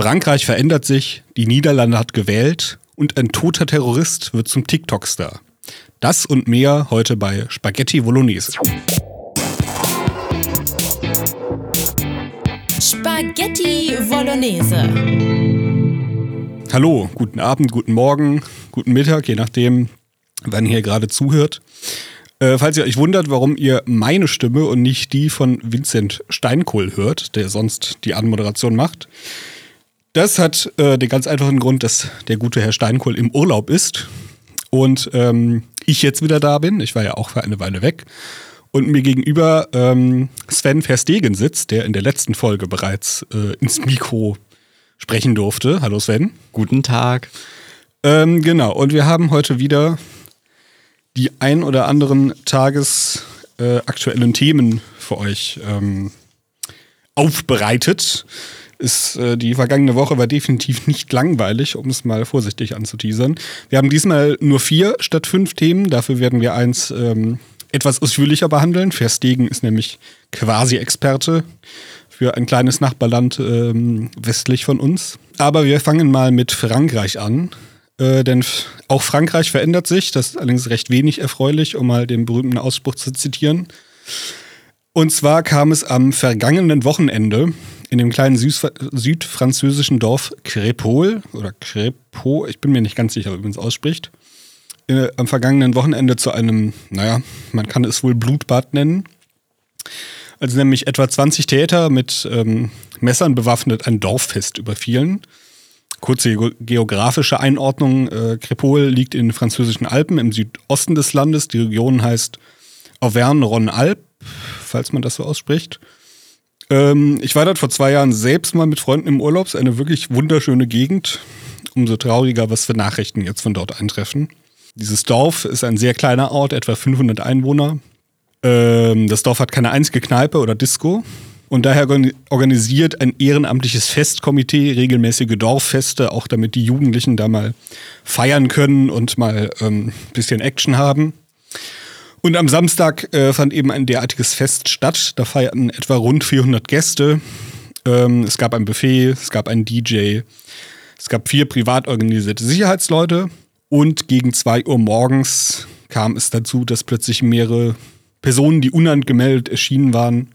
Frankreich verändert sich, die Niederlande hat gewählt und ein toter Terrorist wird zum TikTok-Star. Das und mehr heute bei Spaghetti Bolognese. Spaghetti Bolognese. Hallo, guten Abend, guten Morgen, guten Mittag, je nachdem, wann ihr gerade zuhört. Äh, falls ihr euch wundert, warum ihr meine Stimme und nicht die von Vincent Steinkohl hört, der sonst die Anmoderation macht, das hat äh, den ganz einfachen Grund, dass der gute Herr Steinkohl im Urlaub ist und ähm, ich jetzt wieder da bin. Ich war ja auch für eine Weile weg. Und mir gegenüber ähm, Sven Verstegen sitzt, der in der letzten Folge bereits äh, ins Mikro sprechen durfte. Hallo Sven. Guten Tag. Ähm, genau, und wir haben heute wieder die ein oder anderen tagesaktuellen äh, Themen für euch ähm, aufbereitet ist äh, die vergangene Woche war definitiv nicht langweilig, um es mal vorsichtig anzuteasern. Wir haben diesmal nur vier statt fünf Themen. Dafür werden wir eins ähm, etwas ausführlicher behandeln. Verstegen ist nämlich quasi Experte für ein kleines Nachbarland ähm, westlich von uns. Aber wir fangen mal mit Frankreich an. Äh, denn auch Frankreich verändert sich. Das ist allerdings recht wenig erfreulich, um mal den berühmten Ausspruch zu zitieren. Und zwar kam es am vergangenen Wochenende in dem kleinen südfranzösischen Dorf Crépol oder Crépol, ich bin mir nicht ganz sicher, wie man es ausspricht, äh, am vergangenen Wochenende zu einem, naja, man kann es wohl Blutbad nennen. Also nämlich etwa 20 Täter mit ähm, Messern bewaffnet ein Dorffest überfielen. Kurze geografische Einordnung. Äh, Crépol liegt in den französischen Alpen im Südosten des Landes. Die Region heißt Auvergne-Rhône-Alpes, falls man das so ausspricht. Ähm, ich war dort vor zwei Jahren selbst mal mit Freunden im Urlaub. Es ist eine wirklich wunderschöne Gegend. Umso trauriger, was für Nachrichten jetzt von dort eintreffen. Dieses Dorf ist ein sehr kleiner Ort, etwa 500 Einwohner. Ähm, das Dorf hat keine einzige Kneipe oder Disco. Und daher organisiert ein ehrenamtliches Festkomitee regelmäßige Dorffeste, auch damit die Jugendlichen da mal feiern können und mal ein ähm, bisschen Action haben. Und am Samstag äh, fand eben ein derartiges Fest statt. Da feierten etwa rund 400 Gäste. Ähm, es gab ein Buffet, es gab einen DJ, es gab vier privat organisierte Sicherheitsleute. Und gegen 2 Uhr morgens kam es dazu, dass plötzlich mehrere Personen, die unangemeldet erschienen waren,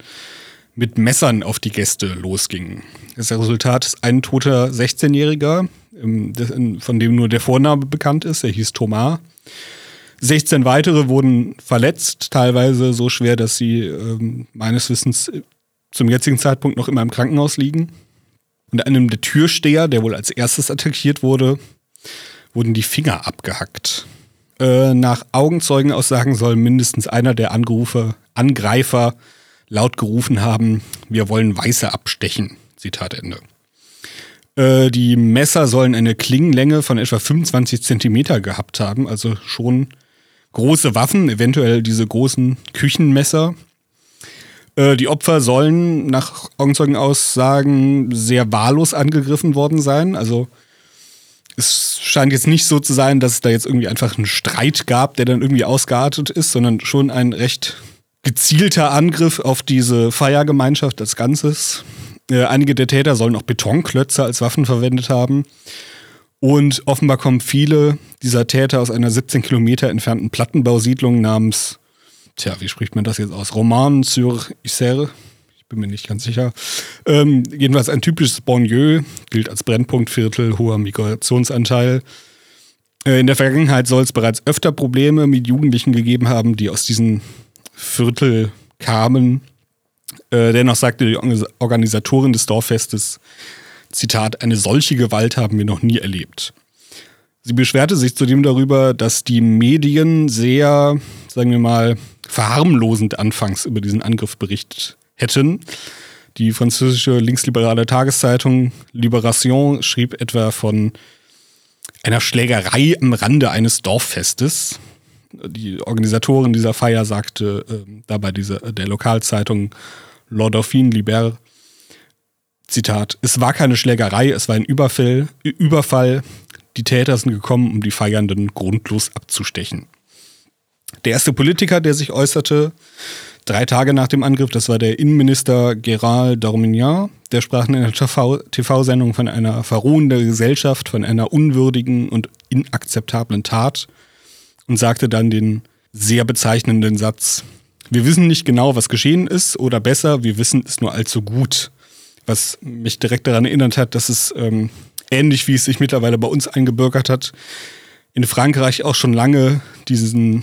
mit Messern auf die Gäste losgingen. Das Resultat ist ein toter 16-Jähriger, ähm, von dem nur der Vorname bekannt ist. Er hieß Thomas. 16 weitere wurden verletzt, teilweise so schwer, dass sie ähm, meines Wissens zum jetzigen Zeitpunkt noch immer im Krankenhaus liegen. Und einem der Türsteher, der wohl als erstes attackiert wurde, wurden die Finger abgehackt. Äh, nach Augenzeugenaussagen soll mindestens einer der Angerufe, Angreifer laut gerufen haben, wir wollen Weiße abstechen. Zitat Ende. Äh, die Messer sollen eine Klingenlänge von etwa 25 Zentimeter gehabt haben, also schon große Waffen, eventuell diese großen Küchenmesser. Äh, die Opfer sollen nach Augenzeugenaussagen sehr wahllos angegriffen worden sein. Also es scheint jetzt nicht so zu sein, dass es da jetzt irgendwie einfach einen Streit gab, der dann irgendwie ausgeartet ist, sondern schon ein recht gezielter Angriff auf diese Feiergemeinschaft als Ganzes. Äh, einige der Täter sollen auch Betonklötze als Waffen verwendet haben. Und offenbar kommen viele dieser Täter aus einer 17 Kilometer entfernten Plattenbausiedlung namens, tja, wie spricht man das jetzt aus? Roman sur Isère. Ich bin mir nicht ganz sicher. Ähm, jedenfalls ein typisches Banlieue, gilt als Brennpunktviertel, hoher Migrationsanteil. Äh, in der Vergangenheit soll es bereits öfter Probleme mit Jugendlichen gegeben haben, die aus diesem Viertel kamen. Äh, dennoch sagte die Organisatorin des Dorffestes, Zitat, eine solche Gewalt haben wir noch nie erlebt. Sie beschwerte sich zudem darüber, dass die Medien sehr, sagen wir mal, verharmlosend anfangs über diesen Angriff berichtet hätten. Die französische linksliberale Tageszeitung Libération schrieb etwa von einer Schlägerei am Rande eines Dorffestes. Die Organisatorin dieser Feier sagte äh, dabei diese, der Lokalzeitung L'Ordorphine Libère, Zitat, es war keine Schlägerei, es war ein Überfall, Überfall. Die Täter sind gekommen, um die Feiernden grundlos abzustechen. Der erste Politiker, der sich äußerte, drei Tage nach dem Angriff, das war der Innenminister Gérald Darmignan, der sprach in einer TV-Sendung von einer verrohenden Gesellschaft, von einer unwürdigen und inakzeptablen Tat und sagte dann den sehr bezeichnenden Satz, wir wissen nicht genau, was geschehen ist, oder besser, wir wissen es nur allzu gut. Was mich direkt daran erinnert hat, dass es ähm, ähnlich wie es sich mittlerweile bei uns eingebürgert hat, in Frankreich auch schon lange diesen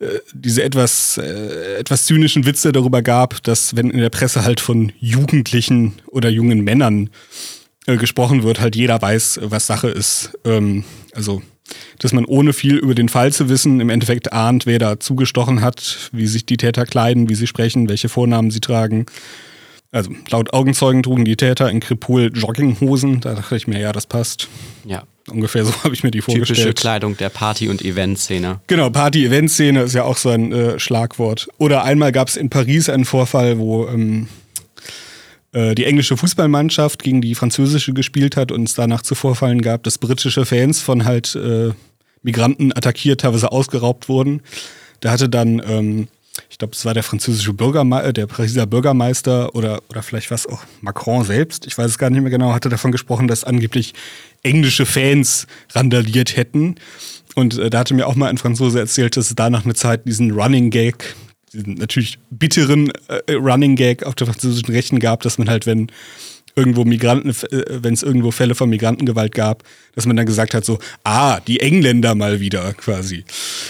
äh, diese etwas, äh, etwas zynischen Witze darüber gab, dass wenn in der Presse halt von Jugendlichen oder jungen Männern äh, gesprochen wird, halt jeder weiß, was Sache ist. Ähm, also, dass man ohne viel über den Fall zu wissen im Endeffekt ahnt, wer da zugestochen hat, wie sich die Täter kleiden, wie sie sprechen, welche Vornamen sie tragen. Also laut Augenzeugen trugen die Täter in Kripol Jogginghosen. Da dachte ich mir, ja, das passt. Ja. Ungefähr so habe ich mir die vorgestellt. Typische Kleidung der Party- und Eventszene. Genau, Party-Event-Szene ist ja auch so ein äh, Schlagwort. Oder einmal gab es in Paris einen Vorfall, wo ähm, äh, die englische Fußballmannschaft gegen die französische gespielt hat und es danach zu Vorfallen gab, dass britische Fans von halt äh, Migranten attackiert, teilweise ausgeraubt wurden. Da hatte dann ähm, ich glaube, es war der französische Bürgermeister, äh, der Pariser Bürgermeister oder, oder vielleicht was auch Macron selbst, ich weiß es gar nicht mehr genau, hatte davon gesprochen, dass angeblich englische Fans randaliert hätten. Und äh, da hatte mir auch mal ein Franzose erzählt, dass es da nach einer Zeit diesen Running Gag, diesen natürlich bitteren äh, Running Gag auf der französischen Rechten gab, dass man halt, wenn irgendwo Migranten, äh, wenn es irgendwo Fälle von Migrantengewalt gab, dass man dann gesagt hat, so, ah, die Engländer mal wieder quasi.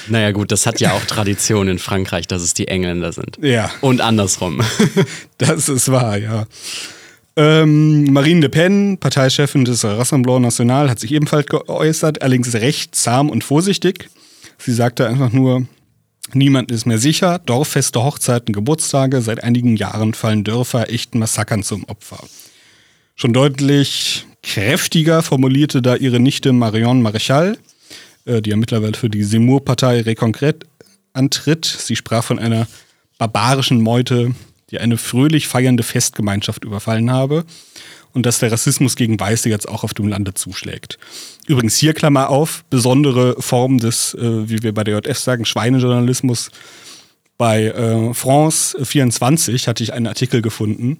Naja, gut, das hat ja auch Tradition in Frankreich, dass es die Engländer sind. Ja. Und andersrum. das ist wahr, ja. Ähm, Marine Le Pen, Parteichefin des Rassemblement National, hat sich ebenfalls geäußert, allerdings recht zahm und vorsichtig. Sie sagte einfach nur, niemand ist mehr sicher, Dorffeste, Hochzeiten, Geburtstage, seit einigen Jahren fallen Dörfer echten Massakern zum Opfer. Schon deutlich kräftiger formulierte da ihre Nichte Marion Maréchal, äh, die ja mittlerweile für die Seymour-Partei Reconquête antritt. Sie sprach von einer barbarischen Meute, die eine fröhlich feiernde Festgemeinschaft überfallen habe und dass der Rassismus gegen Weiße jetzt auch auf dem Lande zuschlägt. Übrigens hier Klammer auf, besondere Form des, äh, wie wir bei der JF sagen, Schweinejournalismus. Bei äh, France 24 hatte ich einen Artikel gefunden,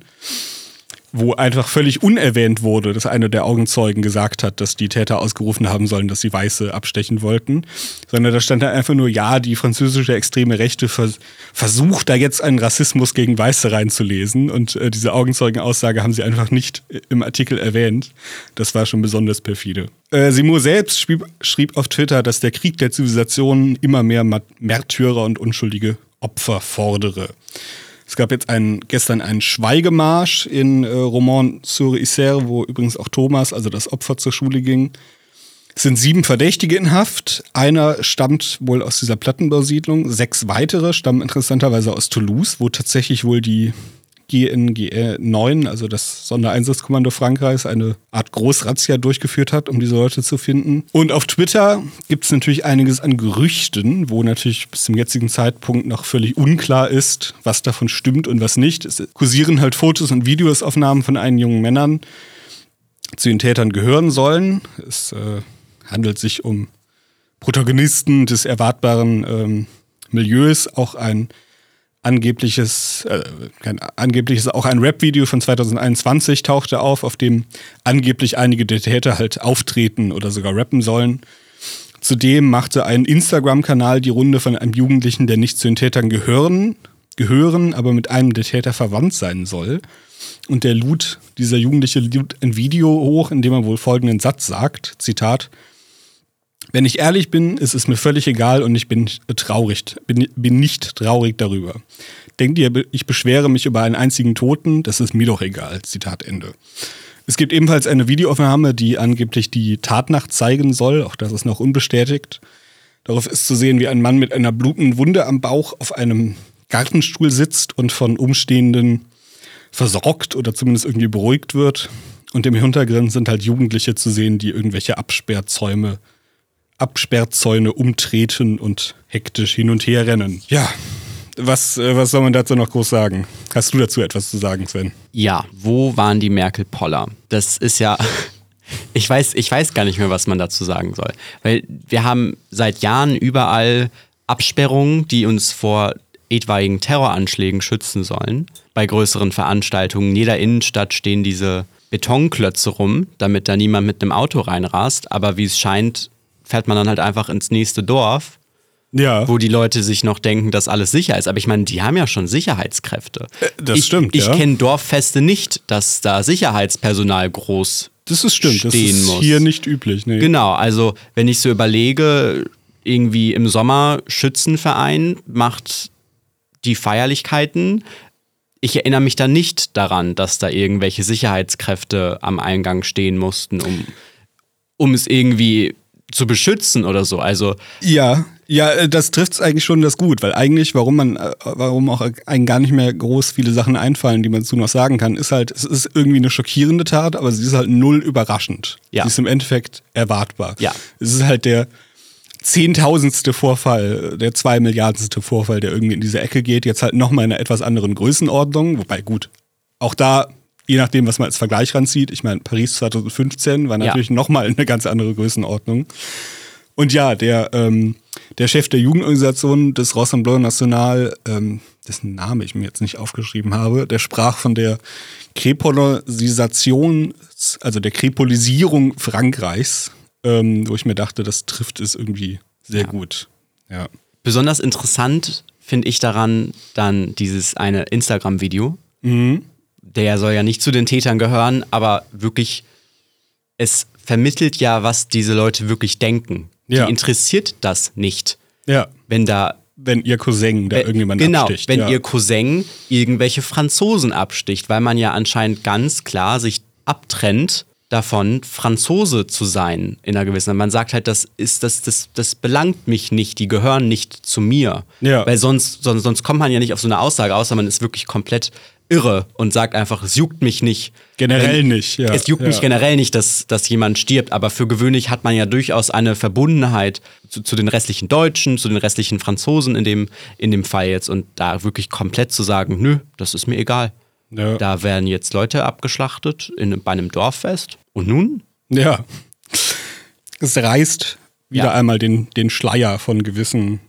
wo einfach völlig unerwähnt wurde, dass einer der Augenzeugen gesagt hat, dass die Täter ausgerufen haben sollen, dass sie Weiße abstechen wollten, sondern da stand da einfach nur, ja, die französische extreme Rechte vers versucht da jetzt einen Rassismus gegen Weiße reinzulesen und äh, diese Augenzeugenaussage haben sie einfach nicht im Artikel erwähnt. Das war schon besonders perfide. Äh, Seymour selbst schrieb, auf Twitter, dass der Krieg der Zivilisationen immer mehr Märtyrer und unschuldige Opfer fordere. Es gab jetzt einen, gestern einen Schweigemarsch in äh, Romans-sur-Isère, wo übrigens auch Thomas, also das Opfer, zur Schule ging. Es sind sieben Verdächtige in Haft. Einer stammt wohl aus dieser Plattenbausiedlung. Sechs weitere stammen interessanterweise aus Toulouse, wo tatsächlich wohl die GNGE 9, also das Sondereinsatzkommando Frankreichs, eine Art Großrazzia durchgeführt hat, um diese Leute zu finden. Und auf Twitter gibt es natürlich einiges an Gerüchten, wo natürlich bis zum jetzigen Zeitpunkt noch völlig unklar ist, was davon stimmt und was nicht. Es kursieren halt Fotos und Videosaufnahmen von einigen jungen Männern, zu den Tätern gehören sollen. Es äh, handelt sich um Protagonisten des erwartbaren ähm, Milieus, auch ein angebliches, äh, kein angebliches, auch ein Rap-Video von 2021 tauchte auf, auf dem angeblich einige der Täter halt auftreten oder sogar rappen sollen. Zudem machte ein Instagram-Kanal die Runde von einem Jugendlichen, der nicht zu den Tätern gehören, gehören, aber mit einem der Täter verwandt sein soll. Und der lud, dieser Jugendliche lud ein Video hoch, in dem er wohl folgenden Satz sagt, Zitat, wenn ich ehrlich bin, ist es mir völlig egal und ich bin traurig, bin, bin nicht traurig darüber. Denkt ihr, ich beschwere mich über einen einzigen Toten? Das ist mir doch egal. Zitat Ende. Es gibt ebenfalls eine Videoaufnahme, die angeblich die Tatnacht zeigen soll. Auch das ist noch unbestätigt. Darauf ist zu sehen, wie ein Mann mit einer blutenden Wunde am Bauch auf einem Gartenstuhl sitzt und von Umstehenden versorgt oder zumindest irgendwie beruhigt wird. Und im Hintergrund sind halt Jugendliche zu sehen, die irgendwelche Absperrzäume Absperrzäune umtreten und hektisch hin und her rennen. Ja, was, äh, was soll man dazu noch groß sagen? Hast du dazu etwas zu sagen, Sven? Ja, wo waren die Merkel-Poller? Das ist ja. Ich weiß, ich weiß gar nicht mehr, was man dazu sagen soll. Weil wir haben seit Jahren überall Absperrungen, die uns vor etwaigen Terroranschlägen schützen sollen. Bei größeren Veranstaltungen in jeder Innenstadt stehen diese Betonklötze rum, damit da niemand mit einem Auto reinrast. Aber wie es scheint, fährt man dann halt einfach ins nächste Dorf, Ja, wo die Leute sich noch denken, dass alles sicher ist. Aber ich meine, die haben ja schon Sicherheitskräfte. das ich, stimmt, Ich ja. kenne Dorffeste nicht, dass da Sicherheitspersonal groß das ist stimmt. Das stehen ist muss. hier nicht üblich. Nee. Genau, also wenn ich so überlege, irgendwie im Sommer Schützenverein macht die Feierlichkeiten. Ich erinnere mich da nicht daran, dass da irgendwelche Sicherheitskräfte am Eingang stehen mussten, um, um es irgendwie zu beschützen oder so. Also Ja, ja, äh, das trifft es eigentlich schon das gut, weil eigentlich, warum man, äh, warum auch einem gar nicht mehr groß viele Sachen einfallen, die man dazu noch sagen kann, ist halt, es ist irgendwie eine schockierende Tat, aber sie ist halt null überraschend. Ja. Sie ist im Endeffekt erwartbar. Ja. Es ist halt der zehntausendste Vorfall, der zwei Milliardenste Vorfall, der irgendwie in diese Ecke geht, jetzt halt nochmal in einer etwas anderen Größenordnung, wobei gut, auch da, je nachdem, was man als Vergleich ranzieht, ich meine, Paris 2015 war Ja. natürlich nochmal eine ganz andere Größenordnung. Und ja, der, ähm, der Chef der Jugendorganisation des Rassemblement National, ähm, dessen Name ich mir jetzt nicht aufgeschrieben habe, der sprach von der Krepolisation, also der Krepolisierung Frankreichs, ähm, wo ich mir dachte, das trifft es irgendwie sehr gut. Ja. besonders interessant finde ich daran dann dieses eine Instagram-Video. Mhm. Der soll ja nicht zu den Tätern gehören, aber wirklich, es vermittelt ja, was diese Leute wirklich denken. Ja. Die interessiert das nicht, Ja. wenn da Wenn ihr Cousin da Äh, irgendjemand genau, absticht. wenn ja. ihr Cousin irgendwelche Franzosen absticht, weil man ja anscheinend ganz klar sich abtrennt davon, Franzose zu sein in einer gewissen. Man sagt halt, das ist das, das, das belangt mich nicht, die gehören nicht zu mir. Ja. Weil sonst, sonst, sonst kommt man ja nicht auf so eine Aussage, außer man ist wirklich komplett irre und sagt einfach, es juckt mich nicht. Generell Wenn- nicht, ja. Es juckt mich Ja. generell nicht, dass, dass jemand stirbt, aber für gewöhnlich hat man ja durchaus eine Verbundenheit zu, zu den restlichen Deutschen, zu den restlichen Franzosen in dem, in dem Fall jetzt und da wirklich komplett zu sagen, nö, das ist mir egal. Ja. Da werden jetzt Leute abgeschlachtet in, bei einem Dorffest und nun? Ja. Es reißt wieder Ja. einmal den, den Schleier von gewissen,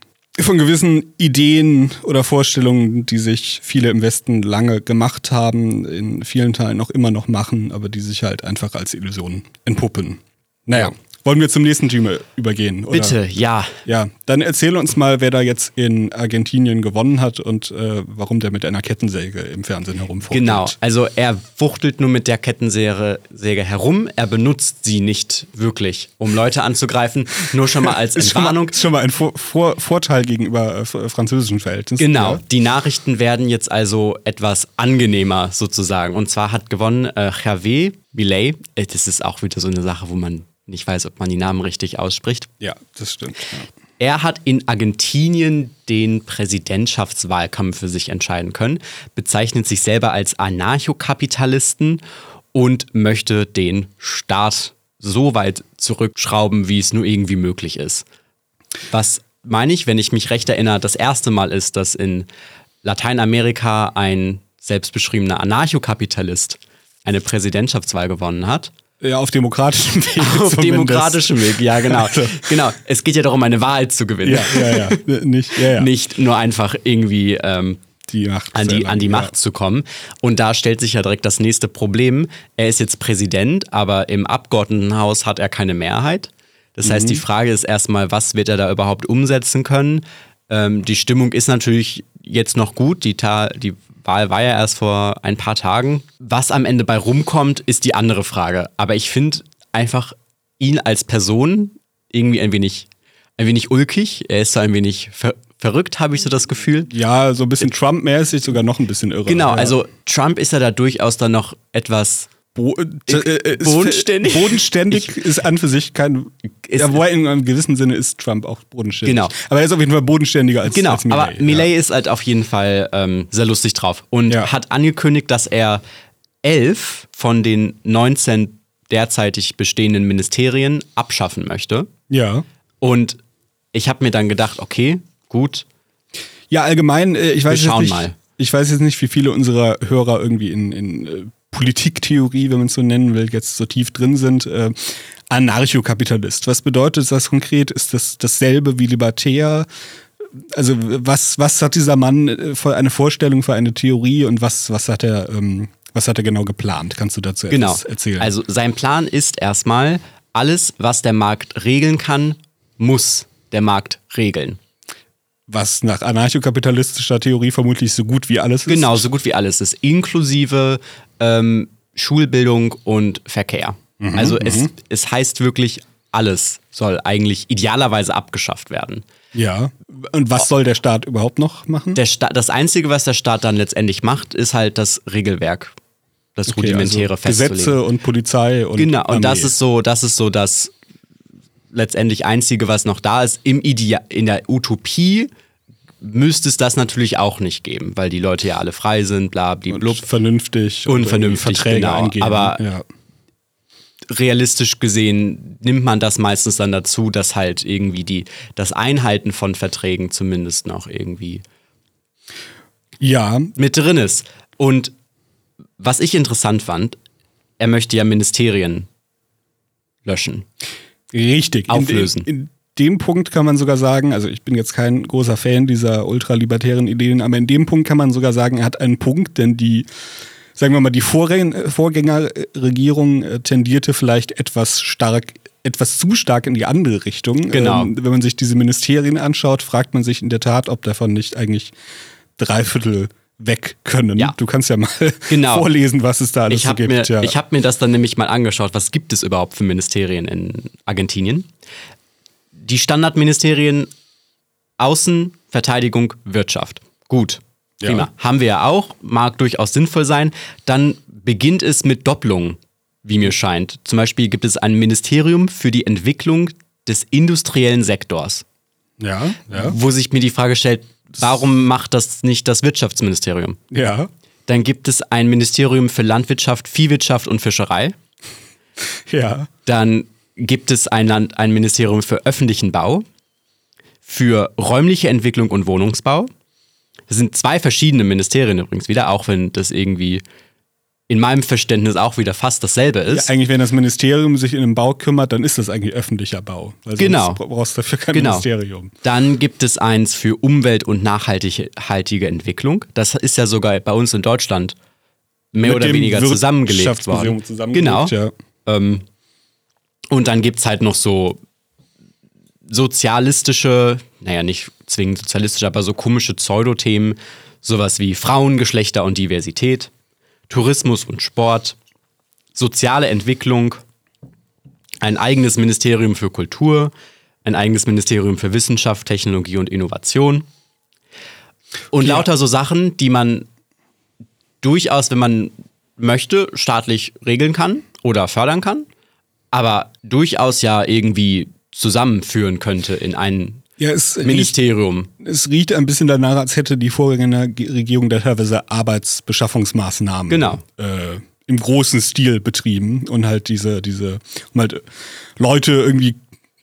von gewissen Ideen oder Vorstellungen, die sich viele im Westen lange gemacht haben, in vielen Teilen noch immer noch machen, aber die sich halt einfach als Illusion entpuppen. Naja, wollen wir zum nächsten Thema übergehen? Oder? Bitte, ja. Ja, dann erzähl uns mal, wer da jetzt in Argentinien gewonnen hat und äh, warum der mit einer Kettensäge im Fernsehen herumfuchtelt. Genau, also er wuchtelt nur mit der Kettensäge Säge herum, er benutzt sie nicht wirklich, um Leute anzugreifen, nur schon mal als Ist schon mal, Entwarnung. ist schon mal ein Vor Vor Vorteil gegenüber äh, französischen Verhältnissen. Genau, Ja. die Nachrichten werden jetzt also etwas angenehmer sozusagen. Und zwar hat gewonnen äh, Javier Millet. Äh, Das ist auch wieder so eine Sache, wo man nicht weiß, ob man die Namen richtig ausspricht. ja, das stimmt. Ja. Er hat in Argentinien den Präsidentschaftswahlkampf für sich entscheiden können, bezeichnet sich selber als Anarchokapitalisten und möchte den Staat so weit zurückschrauben, wie es nur irgendwie möglich ist. Was meine ich, wenn ich mich recht erinnere, das erste Mal ist, dass in Lateinamerika ein selbstbeschriebener Anarchokapitalist eine Präsidentschaftswahl gewonnen hat. Ja, auf demokratischem Weg. Auf zumindest. demokratischem Weg, ja, genau. Also. Genau. Es geht ja darum, eine Wahl zu gewinnen. Ja, ja, ja. Nicht, ja, ja. Nicht nur einfach irgendwie ähm, die Macht. an, die, an die ja. Macht zu kommen. Und da stellt sich ja direkt das nächste Problem. Er ist jetzt Präsident, aber im Abgeordnetenhaus hat er keine Mehrheit. Das heißt, die Mhm. Frage ist erstmal, was wird er da überhaupt umsetzen können? Ähm, die Stimmung ist natürlich jetzt noch gut. Die, Ta die Wahl war ja erst vor ein paar Tagen. Was am Ende bei rumkommt, ist die andere Frage. Aber ich finde einfach ihn als Person irgendwie ein wenig, ein wenig ulkig. Er ist so ein wenig ver verrückt, habe ich so das Gefühl. Ja, so ein bisschen Trump-mäßig, sogar noch ein bisschen irre. Genau, ja. also Trump ist ja da durchaus dann noch etwas. Bo äh, äh, ist- Bodenständig? Bodenständig ist an für sich kein. Ist- ja, wobei in einem gewissen Sinne ist Trump auch bodenständig. Genau. Aber er ist auf jeden Fall bodenständiger als, Genau, als Milei. aber Millet ist halt auf jeden Fall ähm, sehr lustig drauf und Ja. hat angekündigt, dass er elf von den 19 derzeitig bestehenden Ministerien abschaffen möchte. Ja. ja. Und ich habe mir dann gedacht, okay, gut, Ja, allgemein, äh, ich weiß Wir jetzt schauen nicht, mal. ich weiß jetzt nicht, wie viele unserer Hörer irgendwie in, in äh, Politiktheorie, wenn man es so nennen will, jetzt so tief drin sind. Äh, Anarchokapitalist. Was bedeutet das konkret? Ist das dasselbe wie libertär? also was, was hat dieser Mann äh, für eine Vorstellung, für eine Theorie und was, was hat er, ähm, was hat er genau geplant? Kannst du dazu Genau. etwas erzählen? Also sein Plan ist erstmal, alles, was der Markt regeln kann, muss der Markt regeln. Was nach anarchokapitalistischer Theorie vermutlich so gut wie alles ist. Genau, so gut wie alles ist, inklusive ähm, Schulbildung und Verkehr. Mhm, also es, es heißt wirklich, alles soll eigentlich idealerweise abgeschafft werden. Ja. Und was soll der Staat überhaupt noch machen? Der Sta das Einzige, was der Staat dann letztendlich macht, ist halt das Regelwerk, das Okay, rudimentäre also. Gesetze und Polizei und Genau, und das Armee. ist so, das ist so das letztendlich Einzige, was noch da ist. Im Idea in der Utopie müsste es das natürlich auch nicht geben, weil die Leute ja alle frei sind, bla blub. vernünftig Und irgendwie vernünftig, Verträge genau. eingehen. Aber- ja. Realistisch gesehen nimmt man das meistens dann dazu, dass halt irgendwie die, das Einhalten von Verträgen zumindest noch irgendwie ja, mit drin ist. Und was ich interessant fand, er möchte ja Ministerien löschen. Richtig. Auflösen. In, dem- in dem Punkt kann man sogar sagen, also ich bin jetzt kein großer Fan dieser ultralibertären Ideen, aber in dem Punkt kann man sogar sagen, er hat einen Punkt, denn die, sagen wir mal, die Vorgäng- Vorgängerregierung äh, tendierte vielleicht etwas stark, etwas zu stark in die andere Richtung. Genau. Ähm, wenn man sich diese Ministerien anschaut, fragt man sich in der Tat, ob davon nicht eigentlich drei Viertel weg können. Ja. Du kannst ja mal Genau. vorlesen, was es da alles so habe gibt. mir, ja. ich hab mir das dann nämlich mal angeschaut, was gibt es überhaupt für Ministerien in Argentinien. Die Standardministerien Außen, Verteidigung, Wirtschaft. Gut, Ja. prima. Haben wir ja auch, mag durchaus sinnvoll sein. Dann beginnt es mit Doppelungen, wie mir scheint. Zum Beispiel gibt es ein Ministerium für die Entwicklung des industriellen Sektors, ja, ja, wo sich mir die Frage stellt, warum macht das nicht das Wirtschaftsministerium? ja, Dann gibt es ein Ministerium für Landwirtschaft, Viehwirtschaft und Fischerei. ja. Dann gibt es ein, Land, ein Ministerium für öffentlichen Bau, für räumliche Entwicklung und Wohnungsbau. Das sind zwei verschiedene Ministerien übrigens wieder, auch wenn das irgendwie in meinem Verständnis auch wieder fast dasselbe Ja, ist. eigentlich, wenn das Ministerium sich in den Bau kümmert, dann ist das eigentlich öffentlicher Bau. Weil Genau. brauchst du dafür kein Genau. Ministerium. Dann gibt es eins für Umwelt- und nachhaltige Entwicklung. Das ist ja sogar bei uns in Deutschland mehr Mit oder weniger zusammengelegt worden. zusammengelegt, genau. Ja. Ähm, und dann gibt es halt noch so sozialistische, naja, nicht zwingend sozialistische, aber so komische Pseudothemen, sowas wie Frauen, Geschlechter und Diversität, Tourismus und Sport, soziale Entwicklung, ein eigenes Ministerium für Kultur, ein eigenes Ministerium für Wissenschaft, Technologie und Innovation. Und Ja. lauter so Sachen, die man durchaus, wenn man möchte, staatlich regeln kann oder fördern kann, aber durchaus ja irgendwie zusammenführen könnte in ein Ja, es riecht, Ministerium. es riecht ein bisschen danach, als hätte die Vorgängerregierung da teilweise Arbeitsbeschaffungsmaßnahmen Genau. äh, im großen Stil betrieben und halt diese, diese, um halt Leute irgendwie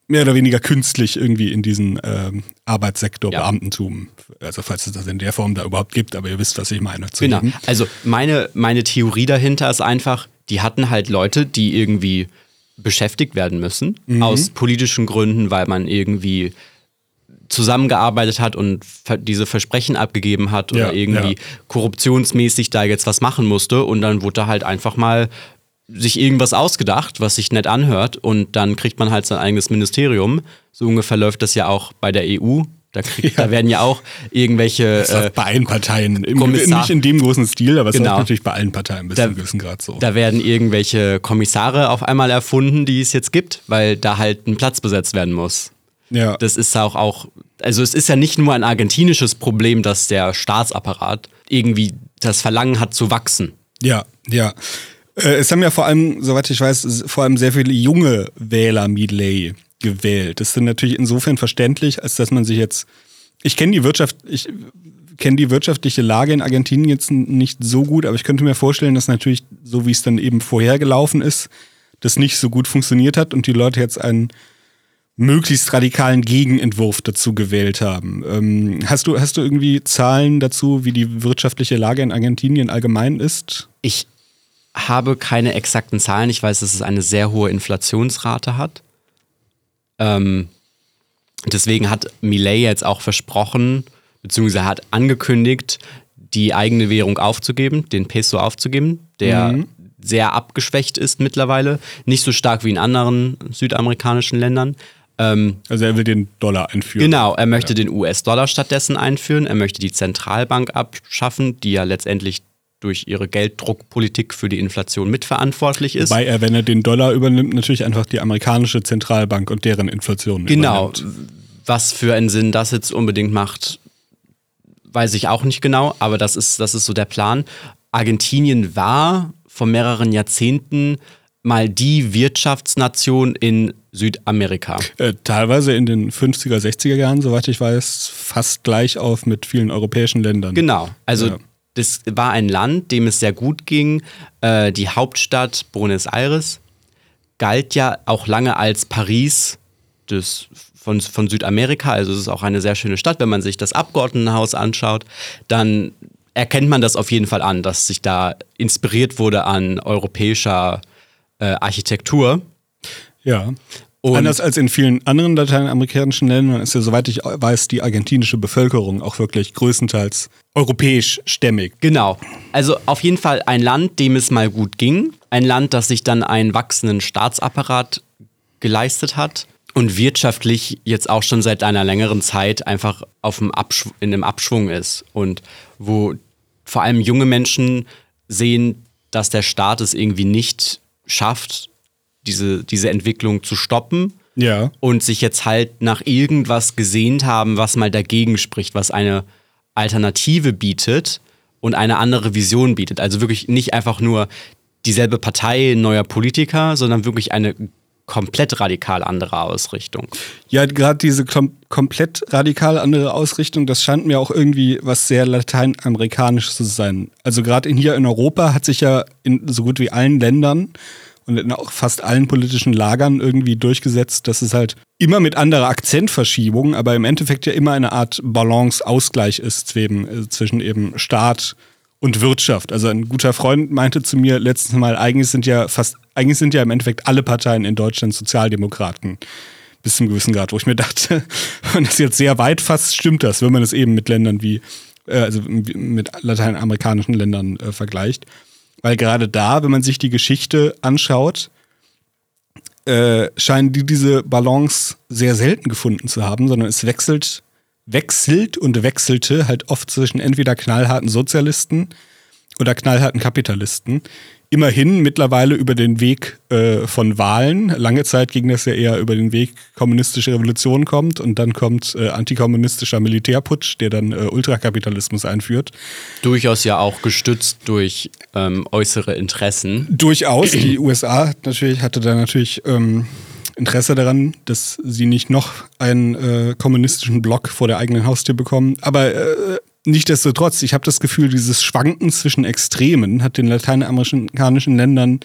mehr oder weniger künstlich irgendwie in diesen ähm, Arbeitssektor Ja. Beamtentum, also falls es das in der Form da überhaupt gibt, aber ihr wisst, was ich meine. Genau. geben. Also meine, meine Theorie dahinter ist einfach, die hatten halt Leute, die irgendwie beschäftigt werden müssen, aus politischen Gründen, weil man irgendwie zusammengearbeitet hat und diese Versprechen abgegeben hat oder Ja, irgendwie ja. korruptionsmäßig da jetzt was machen musste und dann wurde da halt einfach mal sich irgendwas ausgedacht, was sich nett anhört und dann kriegt man halt sein eigenes Ministerium. So ungefähr läuft das ja auch bei der EU. Da, kriegt, da werden ja auch irgendwelche Das äh, bei allen Parteien. Im, Kommissar- nicht in dem großen Stil, aber es Genau. läuft natürlich bei allen Parteien bis Da- zu einem gewissen Grad so. Da werden irgendwelche Kommissare auf einmal erfunden, die es jetzt gibt, weil da halt ein Platz besetzt werden muss. Ja. Das ist auch auch, also es ist ja nicht nur ein argentinisches Problem, dass der Staatsapparat irgendwie das Verlangen hat zu wachsen. Ja, ja. Äh, Es haben ja vor allem, soweit ich weiß, vor allem sehr viele junge Wähler Midley gewählt. Das ist natürlich insofern verständlich, als dass man sich jetzt. Ich kenne die Wirtschaft, ich kenne die wirtschaftliche Lage in Argentinien jetzt nicht so gut, aber ich könnte mir vorstellen, dass natürlich, so wie es dann eben vorher gelaufen ist, das nicht so gut funktioniert hat und die Leute jetzt einen möglichst radikalen Gegenentwurf dazu gewählt haben. Ähm, hast, du, hast du irgendwie Zahlen dazu, wie die wirtschaftliche Lage in Argentinien allgemein ist? Ich habe keine exakten Zahlen. Ich weiß, dass es eine sehr hohe Inflationsrate hat. Ähm, Deswegen hat Millet jetzt auch versprochen, beziehungsweise hat angekündigt, die eigene Währung aufzugeben, den Peso aufzugeben, der Mhm. sehr abgeschwächt ist mittlerweile, nicht so stark wie in anderen südamerikanischen Ländern. Ähm, Also er will den Dollar einführen. Genau, er möchte den US-Dollar stattdessen einführen. Er möchte die Zentralbank abschaffen, die ja letztendlich durch ihre Gelddruckpolitik für die Inflation mitverantwortlich ist. Wobei er, wenn er den Dollar übernimmt, natürlich einfach die amerikanische Zentralbank und deren Inflation genau. übernimmt. Was für einen Sinn das jetzt unbedingt macht, weiß ich auch nicht genau, aber das ist, das ist so der Plan. Argentinien war vor mehreren Jahrzehnten mal die Wirtschaftsnation in Südamerika. Äh, teilweise in den 50er, 60er Jahren, soweit ich weiß, fast gleich auf mit vielen europäischen Ländern. Genau. Also Ja. das war ein Land, dem es sehr gut ging. Äh, die Hauptstadt Buenos Aires galt ja auch lange als Paris des, von, von Südamerika. Also es ist auch eine sehr schöne Stadt. Wenn man sich das Abgeordnetenhaus anschaut, dann erkennt man das auf jeden Fall an, dass sich da inspiriert wurde an europäischer äh, Architektur. Ja. Und- Anders als in vielen anderen lateinamerikanischen Ländern ist ja, soweit ich weiß, die argentinische Bevölkerung auch wirklich größtenteils europäisch stämmig. Genau. Also auf jeden Fall ein Land, dem es mal gut ging. Ein Land, das sich dann einen wachsenden Staatsapparat geleistet hat und wirtschaftlich jetzt auch schon seit einer längeren Zeit einfach auf dem Abschw in einem Abschwung ist. Und wo vor allem junge Menschen sehen, dass der Staat es irgendwie nicht schafft, diese, diese Entwicklung zu stoppen Ja. und sich jetzt halt nach irgendwas gesehnt haben, was mal dagegen spricht, was eine Alternative bietet und eine andere Vision bietet. Also wirklich nicht einfach nur dieselbe Partei, neuer Politiker, sondern wirklich eine komplett radikal andere Ausrichtung. Ja, gerade diese kom komplett radikal andere Ausrichtung, das scheint mir auch irgendwie was sehr lateinamerikanisches zu sein. Also gerade hier in Europa hat sich ja in so gut wie allen Ländern und in auch fast allen politischen Lagern irgendwie durchgesetzt, dass es halt immer mit anderer Akzentverschiebung, aber im Endeffekt ja immer eine Art Balance-Ausgleich ist zwischen, äh, zwischen eben Staat und Wirtschaft. Also ein guter Freund meinte zu mir letztens mal, eigentlich sind ja fast, eigentlich sind ja im Endeffekt alle Parteien in Deutschland Sozialdemokraten. Bis zum gewissen Grad, wo ich mir dachte, wenn das jetzt sehr weit fasst, stimmt das, wenn man es eben mit Ländern wie, äh, also mit lateinamerikanischen Ländern äh, vergleicht. Weil gerade da, wenn man sich die Geschichte anschaut, äh, scheinen die diese Balance sehr selten gefunden zu haben, sondern es wechselt, wechselt und wechselte halt oft zwischen entweder knallharten Sozialisten oder knallharten Kapitalisten. Immerhin mittlerweile über den Weg äh, von Wahlen. Lange Zeit ging das ja eher über den Weg, kommunistische Revolution kommt und dann kommt äh, antikommunistischer Militärputsch, der dann äh, Ultrakapitalismus einführt. Durchaus ja auch gestützt durch ähm, äußere Interessen. Durchaus. Die USA natürlich, hatte da natürlich ähm, Interesse daran, dass sie nicht noch einen äh, kommunistischen Block vor der eigenen Haustür bekommen. Aber äh, Nichtsdestotrotz, ich habe das Gefühl, dieses Schwanken zwischen Extremen hat den lateinamerikanischen Ländern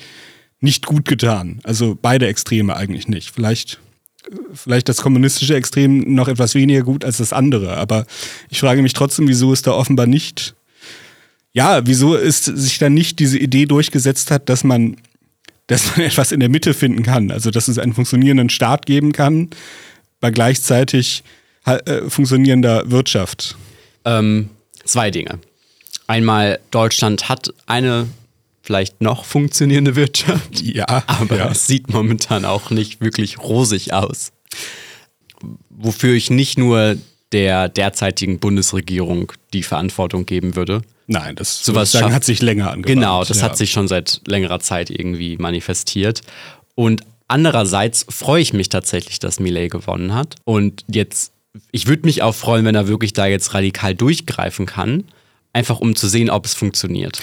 nicht gut getan. Also beide Extreme eigentlich nicht. Vielleicht, vielleicht das kommunistische Extrem noch etwas weniger gut als das andere. Aber ich frage mich trotzdem, wieso es da offenbar nicht, ja, wieso ist sich da nicht diese Idee durchgesetzt hat, dass man, dass man etwas in der Mitte finden kann. Also dass es einen funktionierenden Staat geben kann, bei gleichzeitig äh, funktionierender Wirtschaft. Ähm, zwei Dinge. Einmal, Deutschland hat eine vielleicht noch funktionierende Wirtschaft, Ja, aber ja. es sieht momentan auch nicht wirklich rosig aus. Wofür ich nicht nur der derzeitigen Bundesregierung die Verantwortung geben würde. Nein, das Sowas sagen, schafft- hat sich länger angewandt. Genau, das ja. hat sich schon seit längerer Zeit irgendwie manifestiert. Und andererseits freue ich mich tatsächlich, dass Millet gewonnen hat. Und jetzt, ich würde mich auch freuen, wenn er wirklich da jetzt radikal durchgreifen kann. Einfach um zu sehen, ob es funktioniert.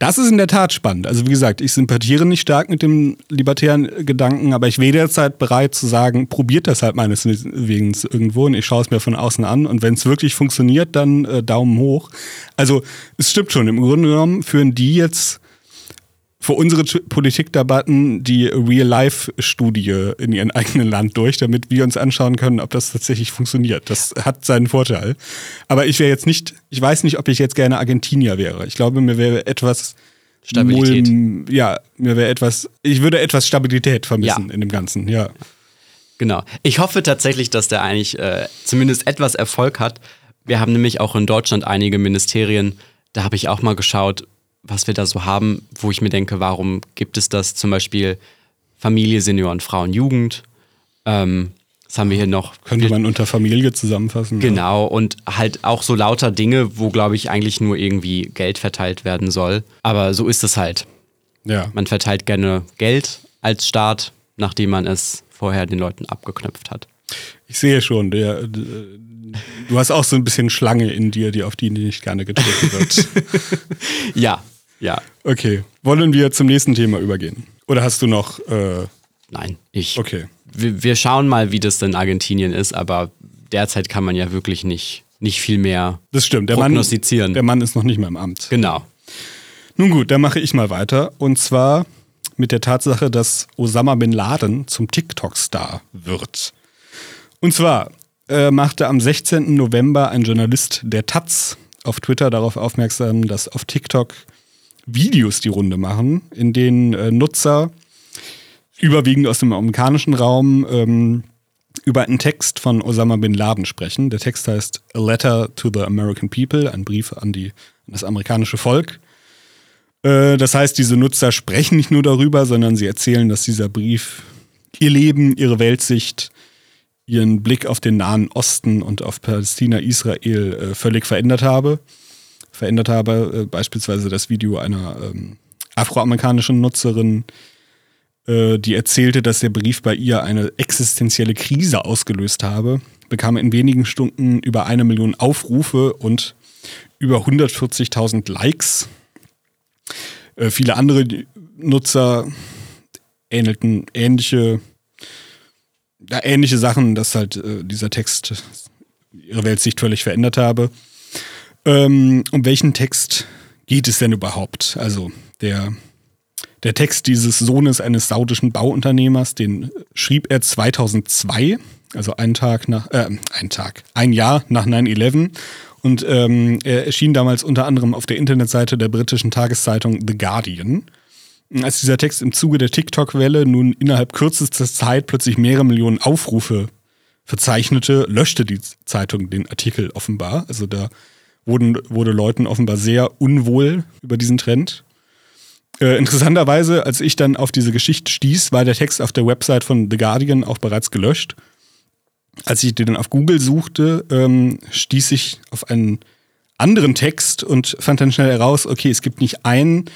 Das ist in der Tat spannend. Also wie gesagt, ich sympathiere nicht stark mit dem libertären Gedanken, aber ich wäre derzeit bereit zu sagen, probiert das halt meines Wissens irgendwo und ich schaue es mir von außen an und wenn es wirklich funktioniert, dann äh, Daumen hoch. Also es stimmt schon, im Grunde genommen führen die jetzt für unsere Politikdebatten die Real-Life-Studie in ihrem eigenen Land durch, damit wir uns anschauen können, ob das tatsächlich funktioniert. Das hat seinen Vorteil. Aber ich wäre jetzt nicht, ich weiß nicht, ob ich jetzt gerne Argentinier wäre. Ich glaube, mir wäre etwas Stabilität. Mulm, ja, mir wäre etwas, ich würde etwas Stabilität vermissen Ja. in dem Ganzen, ja. Genau. Ich hoffe tatsächlich, dass der eigentlich äh, zumindest etwas Erfolg hat. Wir haben nämlich auch in Deutschland einige Ministerien, da habe ich auch mal geschaut, was wir da so haben, wo ich mir denke, warum gibt es das zum Beispiel Familie, Senioren, Frauen, Jugend. Ähm, was haben wir hier noch? Könnte man unter Familie zusammenfassen. Genau, und halt auch so lauter Dinge, wo, glaube ich, eigentlich nur irgendwie Geld verteilt werden soll. Aber so ist es halt. Ja. Man verteilt gerne Geld als Staat, nachdem man es vorher den Leuten abgeknöpft hat. Ich sehe schon, der, der, du hast auch so ein bisschen Schlange in dir, die auf die nicht gerne getreten wird. ja, ja. Okay, wollen wir zum nächsten Thema übergehen? Oder hast du noch... Äh, Nein, ich. Okay. Wir, wir schauen mal, wie das in Argentinien ist, aber derzeit kann man ja wirklich nicht, nicht viel mehr das stimmt. Der prognostizieren. Mann, der Mann ist noch nicht mehr im Amt. Genau. Nun gut, dann mache ich mal weiter. Und zwar mit der Tatsache, dass Osama bin Laden zum TikTok-Star wird. Und zwar äh, machte am 16. November ein Journalist der Taz auf Twitter darauf aufmerksam, dass auf TikTok Videos die Runde machen, in denen äh, Nutzer überwiegend aus dem amerikanischen Raum ähm, über einen Text von Osama bin Laden sprechen. Der Text heißt A Letter to the American People, ein Brief an, die, an das amerikanische Volk. Äh, das heißt, diese Nutzer sprechen nicht nur darüber, sondern sie erzählen, dass dieser Brief ihr Leben, ihre Weltsicht, ihren Blick auf den Nahen Osten und auf Palästina, Israel äh, völlig verändert habe. Verändert habe, äh, beispielsweise das Video einer ähm, afroamerikanischen Nutzerin, äh, die erzählte, dass der Brief bei ihr eine existenzielle Krise ausgelöst habe, bekam in wenigen Stunden über eine Million Aufrufe und über 140.000 Likes. Äh, viele andere Nutzer ähnelten ähnliche, ja, ähnliche Sachen, dass halt äh, dieser Text ihre Weltsicht völlig verändert habe. Ähm, um welchen Text geht es denn überhaupt? Also der der Text dieses Sohnes eines saudischen Bauunternehmers, den schrieb er 2002, also einen Tag nach, äh, ein Tag, ein Jahr nach 9-11. Und ähm, er erschien damals unter anderem auf der Internetseite der britischen Tageszeitung The Guardian. Als dieser Text im Zuge der TikTok-Welle nun innerhalb kürzester Zeit plötzlich mehrere Millionen Aufrufe verzeichnete, löschte die Zeitung den Artikel offenbar. Also da wurden, wurde Leuten offenbar sehr unwohl über diesen Trend. Äh, interessanterweise, als ich dann auf diese Geschichte stieß, war der Text auf der Website von The Guardian auch bereits gelöscht. Als ich den dann auf Google suchte, ähm, stieß ich auf einen anderen Text und fand dann schnell heraus, okay, es gibt nicht einen,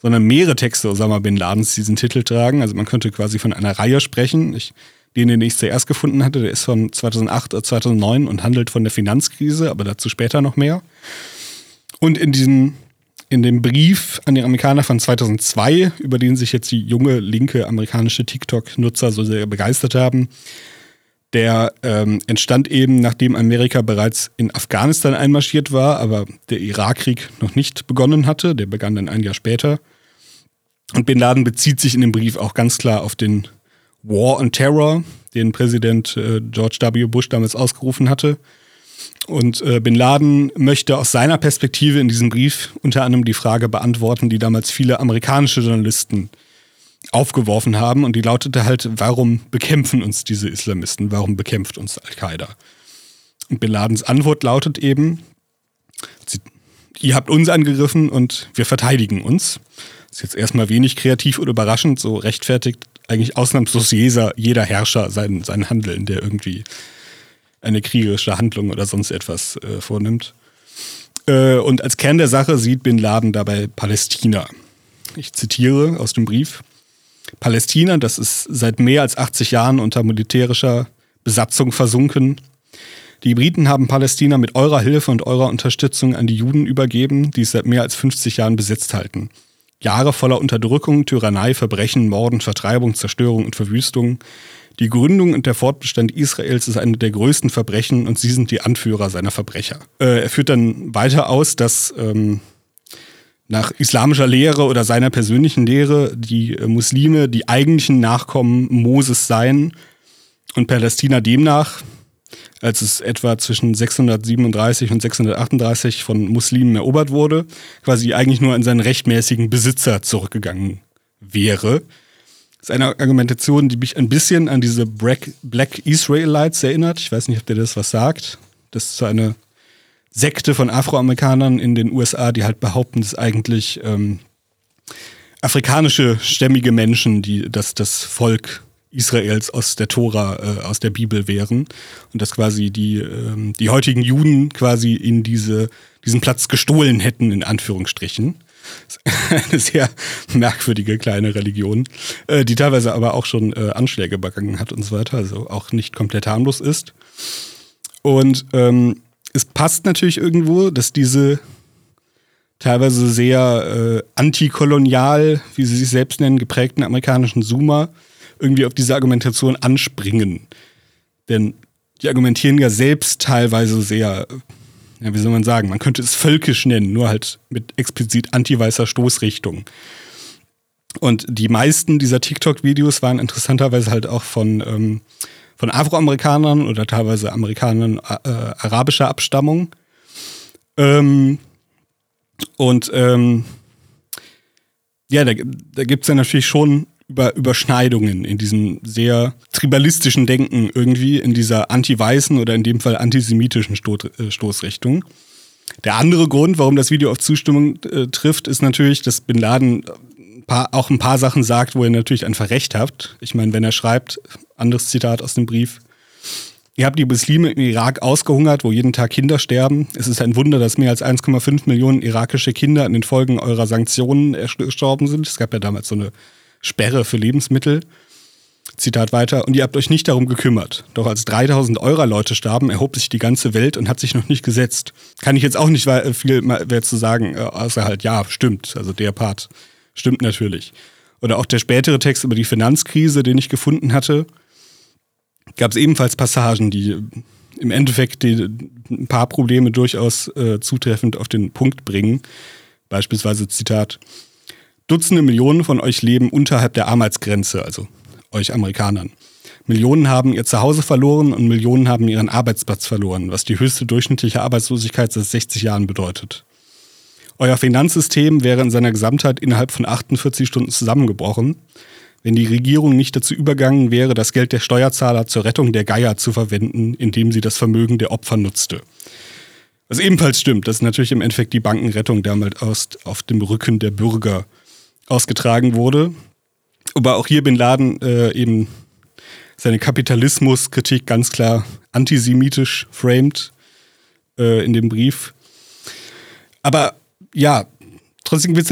sondern mehrere Texte Osama Bin Ladens, die diesen Titel tragen. Also man könnte quasi von einer Reihe sprechen. Ich, den, den ich zuerst gefunden hatte, der ist von 2008 oder 2009 und handelt von der Finanzkrise, aber dazu später noch mehr. Und in diesem in dem Brief an die Amerikaner von 2002, über den sich jetzt die junge linke amerikanische TikTok-Nutzer so sehr begeistert haben, der ähm, entstand eben, nachdem Amerika bereits in Afghanistan einmarschiert war, aber der Irakkrieg noch nicht begonnen hatte. Der begann dann ein Jahr später. Und Bin Laden bezieht sich in dem Brief auch ganz klar auf den War on Terror, den Präsident äh, George W. Bush damals ausgerufen hatte. Und äh, Bin Laden möchte aus seiner Perspektive in diesem Brief unter anderem die Frage beantworten, die damals viele amerikanische Journalisten aufgeworfen haben. Und die lautete halt, warum bekämpfen uns diese Islamisten? Warum bekämpft uns Al-Qaida? Und Bin Ladens Antwort lautet eben, ihr habt uns angegriffen und wir verteidigen uns. Ist jetzt erstmal wenig kreativ oder überraschend, so rechtfertigt eigentlich ausnahmslos jeder, jeder Herrscher sein, sein Handeln, der irgendwie eine kriegerische Handlung oder sonst etwas äh, vornimmt. Äh, und als Kern der Sache sieht Bin Laden dabei Palästina. Ich zitiere aus dem Brief. Palästina, das ist seit mehr als 80 Jahren unter militärischer Besatzung versunken. Die Briten haben Palästina mit eurer Hilfe und eurer Unterstützung an die Juden übergeben, die es seit mehr als 50 Jahren besetzt halten. Jahre voller Unterdrückung, Tyrannei, Verbrechen, Morden, Vertreibung, Zerstörung und Verwüstung, die Gründung und der Fortbestand Israels ist eine der größten Verbrechen und sie sind die Anführer seiner Verbrecher. Äh, er führt dann weiter aus, dass ähm, nach islamischer Lehre oder seiner persönlichen Lehre die äh, Muslime die eigentlichen Nachkommen Moses seien und Palästina demnach, als es etwa zwischen 637 und 638 von Muslimen erobert wurde, quasi eigentlich nur an seinen rechtmäßigen Besitzer zurückgegangen wäre. Das ist eine Argumentation, die mich ein bisschen an diese Black, Israelites erinnert. Ich weiß nicht, ob der das was sagt. Das ist so eine Sekte von Afroamerikanern in den USA, die halt behaupten, dass eigentlich ähm, afrikanische stämmige Menschen, die dass das Volk Israels aus der Tora, äh, aus der Bibel wären und dass quasi die, ähm, die heutigen Juden quasi in diese, diesen Platz gestohlen hätten, in Anführungsstrichen. Eine sehr merkwürdige kleine Religion, äh, die teilweise aber auch schon äh, Anschläge begangen hat und so weiter, also auch nicht komplett harmlos ist. Und ähm, es passt natürlich irgendwo, dass diese teilweise sehr äh, antikolonial, wie sie sich selbst nennen, geprägten amerikanischen Zoomer irgendwie auf diese Argumentation anspringen. Denn die argumentieren ja selbst teilweise sehr, ja, wie soll man sagen, man könnte es völkisch nennen, nur halt mit explizit anti-weißer Stoßrichtung. Und die meisten dieser TikTok-Videos waren interessanterweise halt auch von, ähm, von Afroamerikanern oder teilweise Amerikanern äh, arabischer Abstammung. Ähm, und ähm, ja, da, da gibt es ja natürlich schon über Überschneidungen in diesem sehr tribalistischen Denken irgendwie, in dieser anti-weißen oder in dem Fall antisemitischen Sto äh, Stoßrichtung. Der andere Grund, warum das Video auf Zustimmung äh, trifft, ist natürlich, dass Bin Laden ein paar, auch ein paar Sachen sagt, wo er natürlich einfach recht hat. Ich meine, wenn er schreibt, anderes Zitat aus dem Brief, Ihr habt die Muslime im Irak ausgehungert, wo jeden Tag Kinder sterben. Es ist ein Wunder, dass mehr als 1,5 Millionen irakische Kinder an den Folgen eurer Sanktionen gestorben sind. Es gab ja damals so eine Sperre für Lebensmittel. Zitat weiter, und ihr habt euch nicht darum gekümmert. Doch als 3000 eurer Leute starben, erhob sich die ganze Welt und hat sich noch nicht gesetzt. Kann ich jetzt auch nicht viel mehr zu sagen, äh, außer halt, ja, stimmt. Also der Part stimmt natürlich. Oder auch der spätere Text über die Finanzkrise, den ich gefunden hatte, gab es ebenfalls Passagen, die im Endeffekt die, ein paar Probleme durchaus äh, zutreffend auf den Punkt bringen. Beispielsweise Zitat, Dutzende Millionen von euch leben unterhalb der Armutsgrenze, also euch Amerikanern. Millionen haben ihr Zuhause verloren und Millionen haben ihren Arbeitsplatz verloren, was die höchste durchschnittliche Arbeitslosigkeit seit 60 Jahren bedeutet. Euer Finanzsystem wäre in seiner Gesamtheit innerhalb von 48 Stunden zusammengebrochen, wenn die Regierung nicht dazu übergangen wäre, das Geld der Steuerzahler zur Rettung der Geier zu verwenden, indem sie das Vermögen der Opfer nutzte. Was ebenfalls stimmt, dass natürlich im Endeffekt die Bankenrettung damals auf dem Rücken der Bürger ausgetragen wurde. Aber auch hier Bin Laden äh, eben seine Kapitalismuskritik ganz klar antisemitisch framed äh, in dem Brief. Aber ja, trotzdem gibt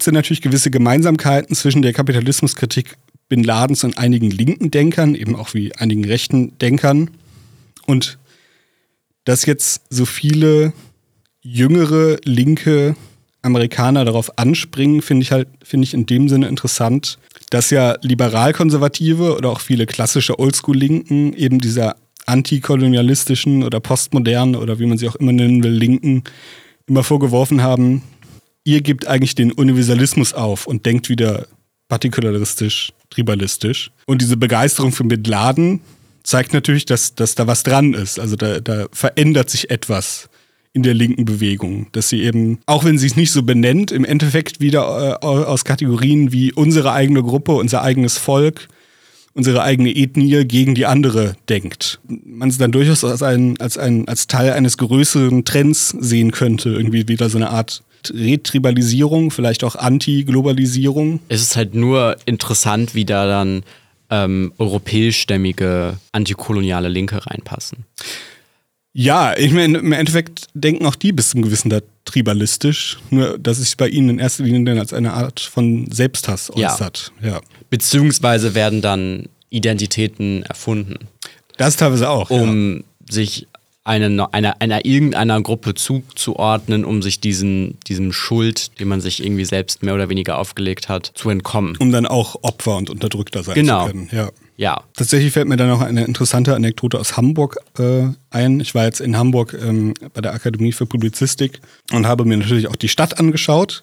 es ja natürlich gewisse Gemeinsamkeiten zwischen der Kapitalismuskritik Bin Ladens und einigen linken Denkern, eben auch wie einigen rechten Denkern. Und dass jetzt so viele jüngere linke Amerikaner darauf anspringen, finde ich halt, finde ich in dem Sinne interessant, dass ja liberal-konservative oder auch viele klassische Oldschool-Linken eben dieser antikolonialistischen oder postmodernen oder wie man sie auch immer nennen will, Linken immer vorgeworfen haben, ihr gebt eigentlich den Universalismus auf und denkt wieder partikularistisch, tribalistisch. Und diese Begeisterung für Bin Laden zeigt natürlich, dass, dass da was dran ist. Also da, da verändert sich etwas in der linken Bewegung, dass sie eben, auch wenn sie es nicht so benennt, im Endeffekt wieder äh, aus Kategorien wie unsere eigene Gruppe, unser eigenes Volk, unsere eigene Ethnie gegen die andere denkt. Man es dann durchaus als, ein, als, ein, als Teil eines größeren Trends sehen könnte, irgendwie wieder so eine Art Retribalisierung, vielleicht auch Anti-Globalisierung. Es ist halt nur interessant, wie da dann ähm, europäischstämmige antikoloniale Linke reinpassen. Ja, ich meine, im Endeffekt denken auch die bis zum gewissen da tribalistisch, nur dass es bei ihnen in erster Linie dann als eine Art von Selbsthass äußert. Ja. ja. Beziehungsweise werden dann Identitäten erfunden. Das teilweise auch. Um ja. sich eine, einer, einer irgendeiner Gruppe zuzuordnen, um sich diesen, diesem Schuld, den man sich irgendwie selbst mehr oder weniger aufgelegt hat, zu entkommen. Um dann auch Opfer und Unterdrückter sein genau. zu können. Ja. Ja. Tatsächlich fällt mir da noch eine interessante Anekdote aus Hamburg äh, ein. Ich war jetzt in Hamburg ähm, bei der Akademie für Publizistik und habe mir natürlich auch die Stadt angeschaut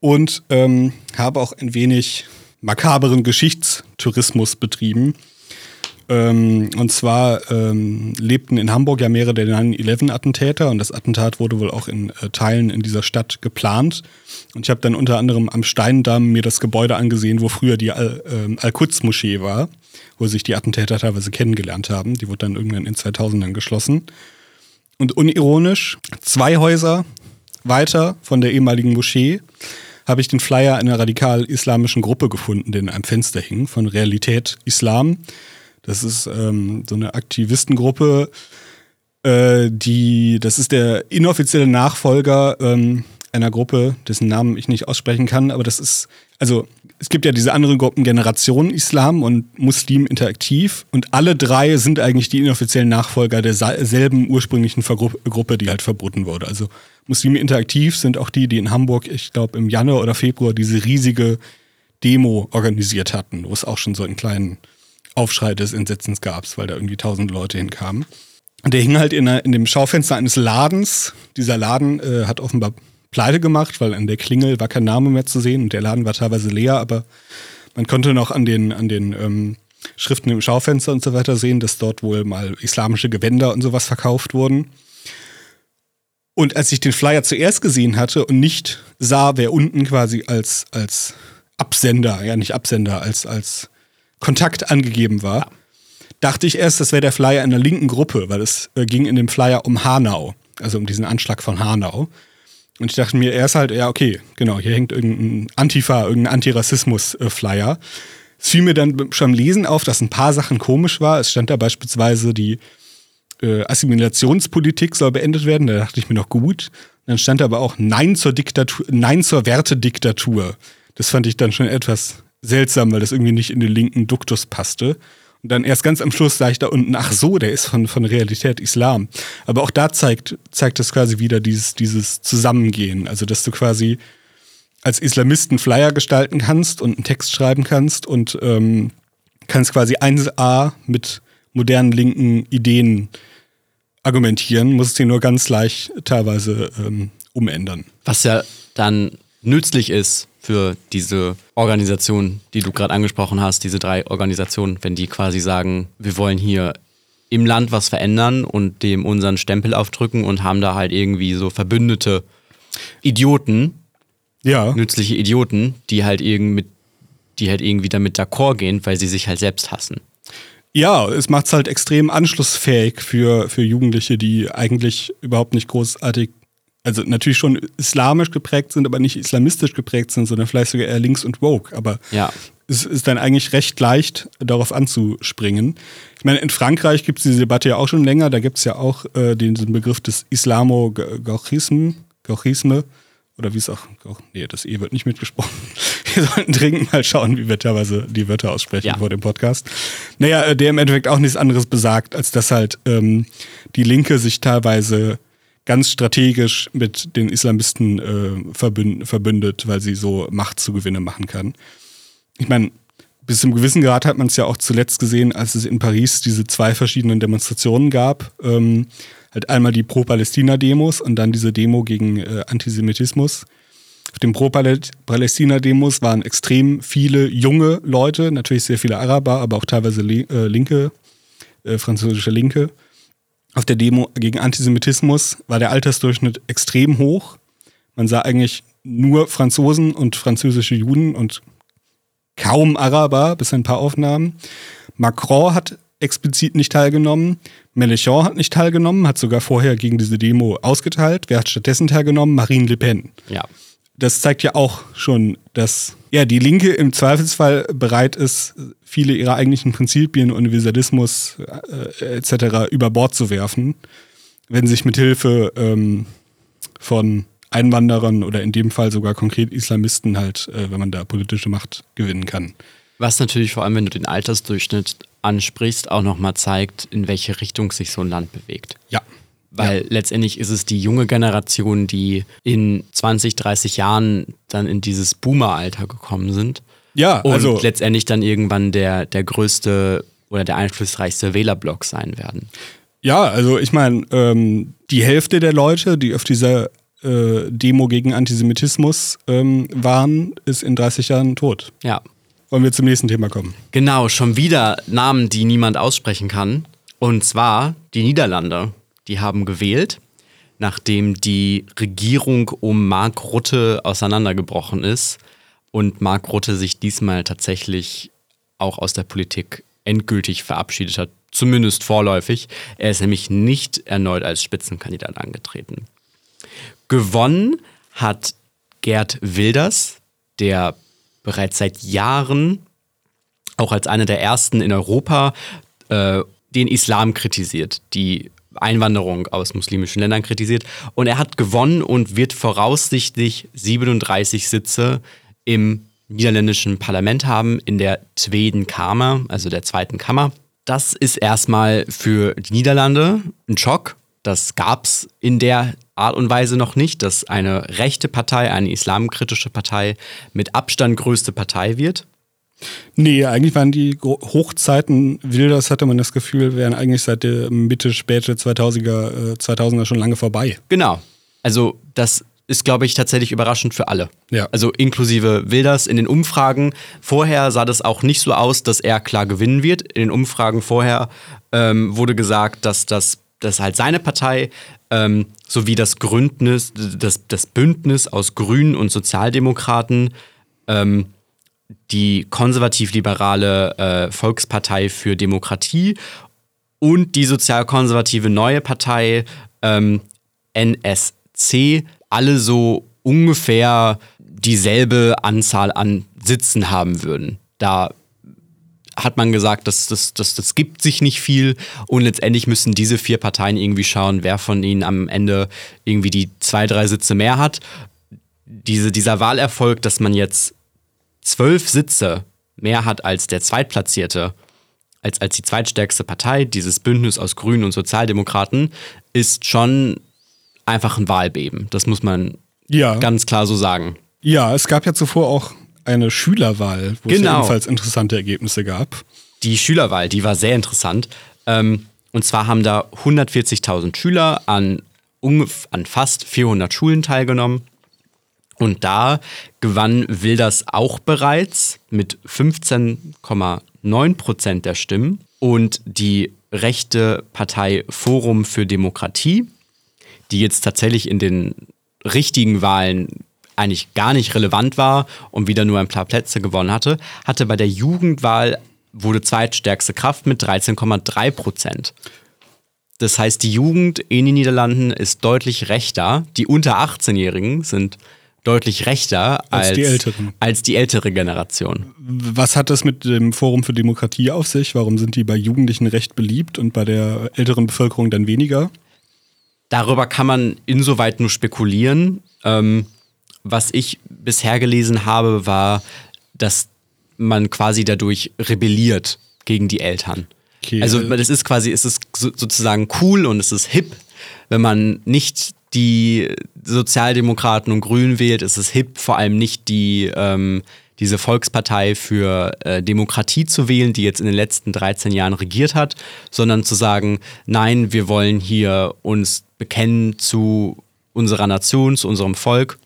und ähm, habe auch ein wenig makaberen Geschichtstourismus betrieben. Ähm, und zwar ähm, lebten in Hamburg ja mehrere der 9-11-Attentäter und das Attentat wurde wohl auch in äh, Teilen in dieser Stadt geplant. Und ich habe dann unter anderem am Steindamm mir das Gebäude angesehen, wo früher die Al- ähm, Al-Quds-Moschee war, wo sich die Attentäter teilweise kennengelernt haben. Die wurde dann irgendwann in 2000ern geschlossen. Und unironisch, zwei Häuser weiter von der ehemaligen Moschee habe ich den Flyer einer radikal-islamischen Gruppe gefunden, der in einem Fenster hing, von Realität Islam. Das ist ähm, so eine Aktivistengruppe, äh, die, das ist der inoffizielle Nachfolger ähm, einer Gruppe, dessen Namen ich nicht aussprechen kann, aber das ist, also es gibt ja diese anderen Gruppen Generation Islam und Muslim Interaktiv und alle drei sind eigentlich die inoffiziellen Nachfolger derselben ursprünglichen Vergru Gruppe, die halt verboten wurde. Also Muslim Interaktiv sind auch die, die in Hamburg, ich glaube im Januar oder Februar diese riesige Demo organisiert hatten, wo es auch schon so einen kleinen Aufschrei des Entsetzens gab, weil da irgendwie tausend Leute hinkamen. Und der hing halt in, einer, in dem Schaufenster eines Ladens. Dieser Laden äh, hat offenbar pleite gemacht, weil an der Klingel war kein Name mehr zu sehen und der Laden war teilweise leer, aber man konnte noch an den, an den ähm, Schriften im Schaufenster und so weiter sehen, dass dort wohl mal islamische Gewänder und sowas verkauft wurden. Und als ich den Flyer zuerst gesehen hatte und nicht sah, wer unten quasi als, als Absender, ja nicht Absender, als, als Kontakt angegeben war, dachte ich erst, das wäre der Flyer einer linken Gruppe, weil es äh, ging in dem Flyer um Hanau, also um diesen Anschlag von Hanau. Und ich dachte mir erst halt, ja, okay, genau, hier hängt irgendein Antifa, irgendein Antirassismus-Flyer. Es fiel mir dann schon Lesen auf, dass ein paar Sachen komisch war. Es stand da beispielsweise, die äh, Assimilationspolitik soll beendet werden. Da dachte ich mir noch gut. Dann stand da aber auch Nein zur Diktatur, Nein zur Wertediktatur. Das fand ich dann schon etwas seltsam, weil das irgendwie nicht in den linken Duktus passte. Und dann erst ganz am Schluss sah ich da unten, ach so, der ist von, von Realität Islam. Aber auch da zeigt, zeigt das quasi wieder dieses, dieses Zusammengehen. Also, dass du quasi als Islamisten Flyer gestalten kannst und einen Text schreiben kannst und ähm, kannst quasi 1a mit modernen linken Ideen argumentieren, musst sie nur ganz leicht teilweise ähm, umändern. Was ja dann nützlich ist für diese Organisation, die du gerade angesprochen hast, diese drei Organisationen, wenn die quasi sagen, wir wollen hier im Land was verändern und dem unseren Stempel aufdrücken und haben da halt irgendwie so verbündete Idioten, Ja. nützliche Idioten, die halt irgend mit, die halt irgendwie damit d'accord gehen, weil sie sich halt selbst hassen. Ja, es macht es halt extrem anschlussfähig für, für Jugendliche, die eigentlich überhaupt nicht großartig, also natürlich schon islamisch geprägt sind, aber nicht islamistisch geprägt sind, sondern vielleicht sogar eher links und woke. Aber Ja. es ist dann eigentlich recht leicht, darauf anzuspringen. Ich meine, in Frankreich gibt es diese Debatte ja auch schon länger. Da gibt es ja auch äh, den, diesen Begriff des Islamo-Gauchisme, Gauchisme, oder wie es auch, auch, nee, das E wird nicht mitgesprochen. Wir sollten dringend mal schauen, wie wir teilweise die Wörter aussprechen Ja. vor dem Podcast. Naja, äh, der im Endeffekt auch nichts anderes besagt, als dass halt ähm, die Linke sich teilweise ganz strategisch mit den Islamisten äh, verbünd, verbündet, weil sie so Machtzugewinne machen kann. Ich meine, bis zum gewissen Grad hat man es ja auch zuletzt gesehen, als es in Paris diese zwei verschiedenen Demonstrationen gab. Ähm, halt einmal die Pro-Palästina-Demos und dann diese Demo gegen äh, Antisemitismus. Auf den Pro-Palästina-Demos waren extrem viele junge Leute, natürlich sehr viele Araber, aber auch teilweise li äh, Linke, äh, französische Linke. Auf der Demo gegen Antisemitismus war der Altersdurchschnitt extrem hoch. Man sah eigentlich nur Franzosen und französische Juden und kaum Araber, bis ein paar Aufnahmen. Macron hat explizit nicht teilgenommen. Mélenchon hat nicht teilgenommen, hat sogar vorher gegen diese Demo ausgeteilt. Wer hat stattdessen teilgenommen? Marine Le Pen. Ja. Das zeigt ja auch schon, dass ja, die Linke im Zweifelsfall bereit ist, viele ihrer eigentlichen Prinzipien, Universalismus äh, etc. über Bord zu werfen, wenn sich mit Hilfe ähm, von Einwanderern oder in dem Fall sogar konkret Islamisten halt, äh, wenn man da politische Macht gewinnen kann. Was natürlich vor allem, wenn du den Altersdurchschnitt ansprichst, auch nochmal zeigt, in welche Richtung sich so ein Land bewegt. Ja. Weil letztendlich ist es die junge Generation, die in 20, 30 Jahren dann in dieses Boomer-Alter gekommen sind. Ja, Und also letztendlich dann irgendwann der, der größte oder der einflussreichste Wählerblock sein werden. Ja, also ich meine, ähm, die Hälfte der Leute, die auf dieser äh, Demo gegen Antisemitismus ähm, waren, ist in 30 Jahren tot. Ja. wollen wir zum nächsten Thema kommen? Genau, schon wieder Namen, die niemand aussprechen kann. Und zwar die Niederlande. Die haben gewählt, nachdem die Regierung um Mark Rutte auseinandergebrochen ist und Mark Rutte sich diesmal tatsächlich auch aus der Politik endgültig verabschiedet hat, zumindest vorläufig. Er ist nämlich nicht erneut als Spitzenkandidat angetreten. Gewonnen hat Gerd Wilders, der bereits seit Jahren auch als einer der ersten in Europa äh, den Islam kritisiert, die Einwanderung aus muslimischen Ländern kritisiert. Und er hat gewonnen und wird voraussichtlich 37 Sitze im niederländischen Parlament haben, in der Tweeden Kamer, also der zweiten Kammer. Das ist erstmal für die Niederlande ein Schock. Das gab es in der Art und Weise noch nicht, dass eine rechte Partei, eine islamkritische Partei mit Abstand größte Partei wird. Nee, eigentlich waren die Hochzeiten Wilders, hatte man das Gefühl, wären eigentlich seit der Mitte, späte 2000er, 2000er schon lange vorbei. Genau. Also das ist, glaube ich, tatsächlich überraschend für alle. Ja. Also inklusive Wilders in den Umfragen. Vorher sah das auch nicht so aus, dass er klar gewinnen wird. In den Umfragen vorher ähm, wurde gesagt, dass das dass halt seine Partei ähm, sowie das Gründnis, das, das Bündnis aus Grünen und Sozialdemokraten ähm, die konservativ-liberale äh, Volkspartei für Demokratie und die sozialkonservative neue Partei ähm, NSC alle so ungefähr dieselbe Anzahl an Sitzen haben würden. Da hat man gesagt, das, das, das, das gibt sich nicht viel und letztendlich müssen diese vier Parteien irgendwie schauen, wer von ihnen am Ende irgendwie die zwei, drei Sitze mehr hat. Diese, dieser Wahlerfolg, dass man jetzt zwölf Sitze mehr hat als der Zweitplatzierte, als, als die zweitstärkste Partei, dieses Bündnis aus Grünen und Sozialdemokraten, ist schon einfach ein Wahlbeben. Das muss man ja. ganz klar so sagen. Ja, es gab ja zuvor auch eine Schülerwahl, wo genau. es ebenfalls interessante Ergebnisse gab. Die Schülerwahl, die war sehr interessant. Ähm, und zwar haben da 140.000 Schüler an, an fast 400 Schulen teilgenommen. Und da gewann Wilders auch bereits mit 15,9 Prozent der Stimmen. Und die rechte Partei Forum für Demokratie, die jetzt tatsächlich in den richtigen Wahlen eigentlich gar nicht relevant war und wieder nur ein paar Plätze gewonnen hatte, hatte bei der Jugendwahl wurde zweitstärkste Kraft mit 13,3 Prozent. Das heißt, die Jugend in den Niederlanden ist deutlich rechter. Die unter 18-Jährigen sind deutlich rechter als, als, die Älteren. als die ältere Generation. Was hat das mit dem Forum für Demokratie auf sich? Warum sind die bei Jugendlichen recht beliebt und bei der älteren Bevölkerung dann weniger? Darüber kann man insoweit nur spekulieren. Ähm, was ich bisher gelesen habe, war, dass man quasi dadurch rebelliert gegen die Eltern. Okay. Also das ist quasi, es ist sozusagen cool und es ist hip, wenn man nicht die Sozialdemokraten und Grünen wählt, ist es hip, vor allem nicht die ähm, diese Volkspartei für äh, Demokratie zu wählen, die jetzt in den letzten 13 Jahren regiert hat, sondern zu sagen, nein, wir wollen hier uns bekennen zu unserer Nation, zu unserem Volk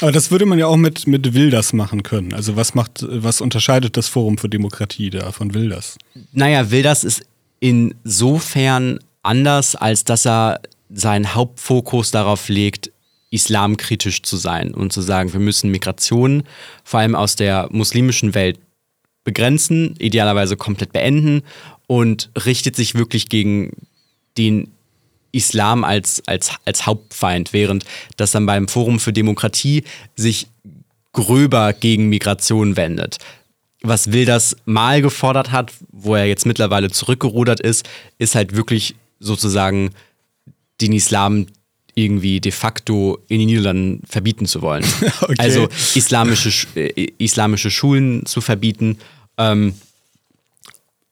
aber das würde man ja auch mit, mit Wilders machen können. Also was macht, was unterscheidet das Forum für Demokratie da von Wilders? Naja, Wilders ist insofern anders, als dass er seinen Hauptfokus darauf legt, islamkritisch zu sein und zu sagen, wir müssen Migration vor allem aus der muslimischen Welt begrenzen, idealerweise komplett beenden und richtet sich wirklich gegen den Islam als, als, als Hauptfeind, während das dann beim Forum für Demokratie sich gröber gegen Migration wendet. Was Wilders mal gefordert hat, wo er jetzt mittlerweile zurückgerudert ist, ist halt wirklich sozusagen den Islam irgendwie de facto in den Niederlanden verbieten zu wollen. okay. Also islamische, äh, islamische Schulen zu verbieten. Ähm,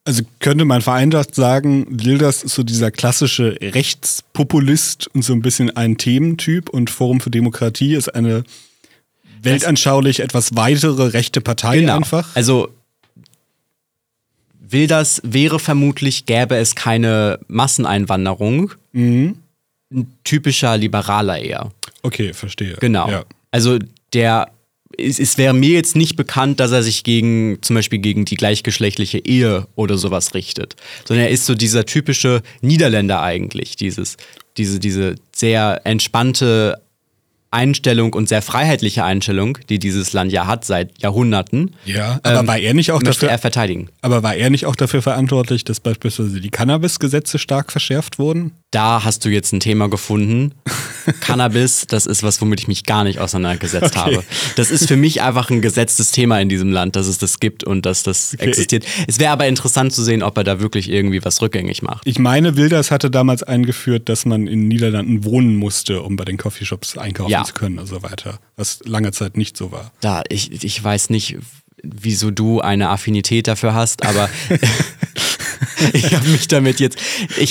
also könnte man vereinfacht sagen, Wilders ist so dieser klassische Rechtspopulist und so ein bisschen ein Thementyp und Forum für Demokratie ist eine weltanschaulich etwas weitere rechte Partei genau. einfach. Also Wilders wäre vermutlich, gäbe es keine Masseneinwanderung. Mhm. Ein typischer Liberaler eher. Okay, verstehe. Genau. Ja. Also der es, es wäre mir jetzt nicht bekannt, dass er sich gegen, zum Beispiel gegen die gleichgeschlechtliche Ehe oder sowas richtet. Sondern er ist so dieser typische Niederländer eigentlich, dieses, diese, diese sehr entspannte Einstellung und sehr freiheitliche Einstellung, die dieses Land ja hat seit Jahrhunderten. Ja, aber ähm, war er nicht auch dafür, er verteidigen. aber war er nicht auch dafür verantwortlich, dass beispielsweise die Cannabis-Gesetze stark verschärft wurden? Da hast du jetzt ein Thema gefunden. Cannabis, das ist was, womit ich mich gar nicht auseinandergesetzt Okay. habe. Das ist für mich einfach ein gesetztes Thema in diesem Land, dass es das gibt und dass das existiert. Es wäre aber interessant zu sehen, ob er da wirklich irgendwie was rückgängig macht. Ich meine, Wilders hatte damals eingeführt, dass man in den Niederlanden wohnen musste, um bei den Coffeeshops einkaufen Ja. zu können und so weiter. Was lange Zeit nicht so war. Da, ich, ich weiß nicht, wieso du eine Affinität dafür hast, aber ich habe mich damit jetzt.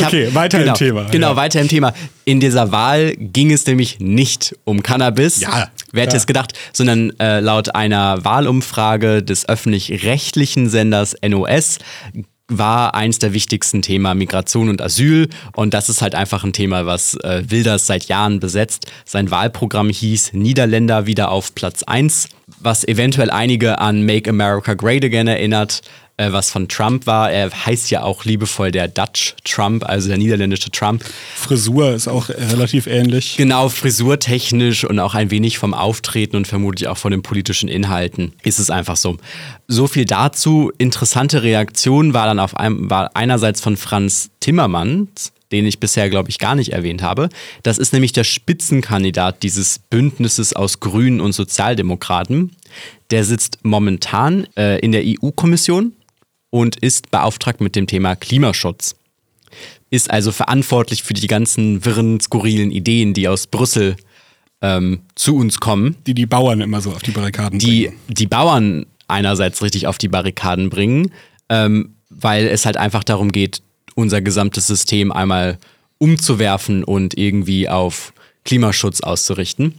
Hab, Okay, weiter im genau, Thema, Genau, ja. weiter im Thema. In dieser Wahl ging es nämlich nicht um Cannabis. Ja, Wer hätte klar. es gedacht, sondern äh, laut einer Wahlumfrage des öffentlich-rechtlichen Senders NOS war eins der wichtigsten Themen Migration und Asyl. Und das ist halt einfach ein Thema, was äh, Wilders seit Jahren besetzt. Sein Wahlprogramm hieß Niederländer wieder auf Platz 1, was eventuell einige an Make America Great Again erinnert, äh, was von Trump war. Er heißt ja auch liebevoll der Dutch Trump, also der niederländische Trump. Frisur ist auch relativ ähnlich. Genau, frisurtechnisch und auch ein wenig vom Auftreten und vermutlich auch von den politischen Inhalten ist es einfach so. So viel dazu. Interessante Reaktion war dann auf einem, war einerseits von Franz Timmermans, den ich bisher, glaube ich, gar nicht erwähnt habe. Das ist nämlich der Spitzenkandidat dieses Bündnisses aus Grünen und Sozialdemokraten. Der sitzt momentan äh, in der EU-Kommission und ist beauftragt mit dem Thema Klimaschutz ist also verantwortlich für die ganzen wirren, skurrilen Ideen, die aus Brüssel ähm, zu uns kommen, Die die Bauern immer so auf die Barrikaden die bringen. die Bauern einerseits richtig auf die Barrikaden bringen, ähm, weil es halt einfach darum geht, unser gesamtes System einmal umzuwerfen und irgendwie auf Klimaschutz auszurichten.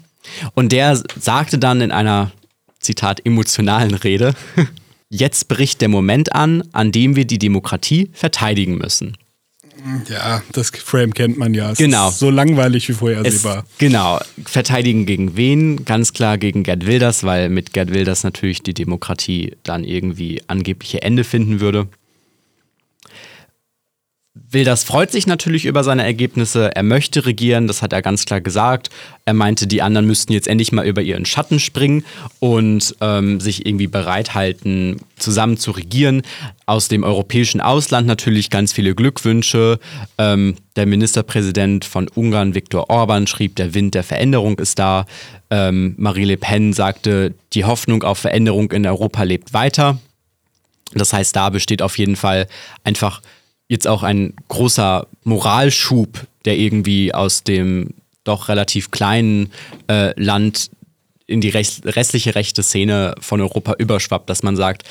Und der sagte dann in einer, Zitat, emotionalen Rede, jetzt bricht der Moment an, an dem wir die Demokratie verteidigen müssen. Ja, das Frame kennt man ja. Es Genau. So langweilig wie Es, vorhersehbar. genau. Verteidigen gegen wen? Ganz klar gegen Gerd Wilders, weil mit Gerd Wilders natürlich die Demokratie dann irgendwie angebliche Ende finden würde. Wilders freut sich natürlich über seine Ergebnisse. Er möchte regieren, das hat er ganz klar gesagt. Er meinte, die anderen müssten jetzt endlich mal über ihren Schatten springen und ähm, sich irgendwie bereithalten, zusammen zu regieren. Aus dem europäischen Ausland natürlich ganz viele Glückwünsche. Ähm, der Ministerpräsident von Ungarn, Viktor Orban, schrieb, der Wind der Veränderung ist da. Ähm, Marie Le Pen sagte, die Hoffnung auf Veränderung in Europa lebt weiter. Das heißt, da besteht auf jeden Fall einfach jetzt auch ein großer Moralschub, der irgendwie aus dem doch relativ kleinen äh, Land in die rest restliche rechte Szene von Europa überschwappt, dass man sagt,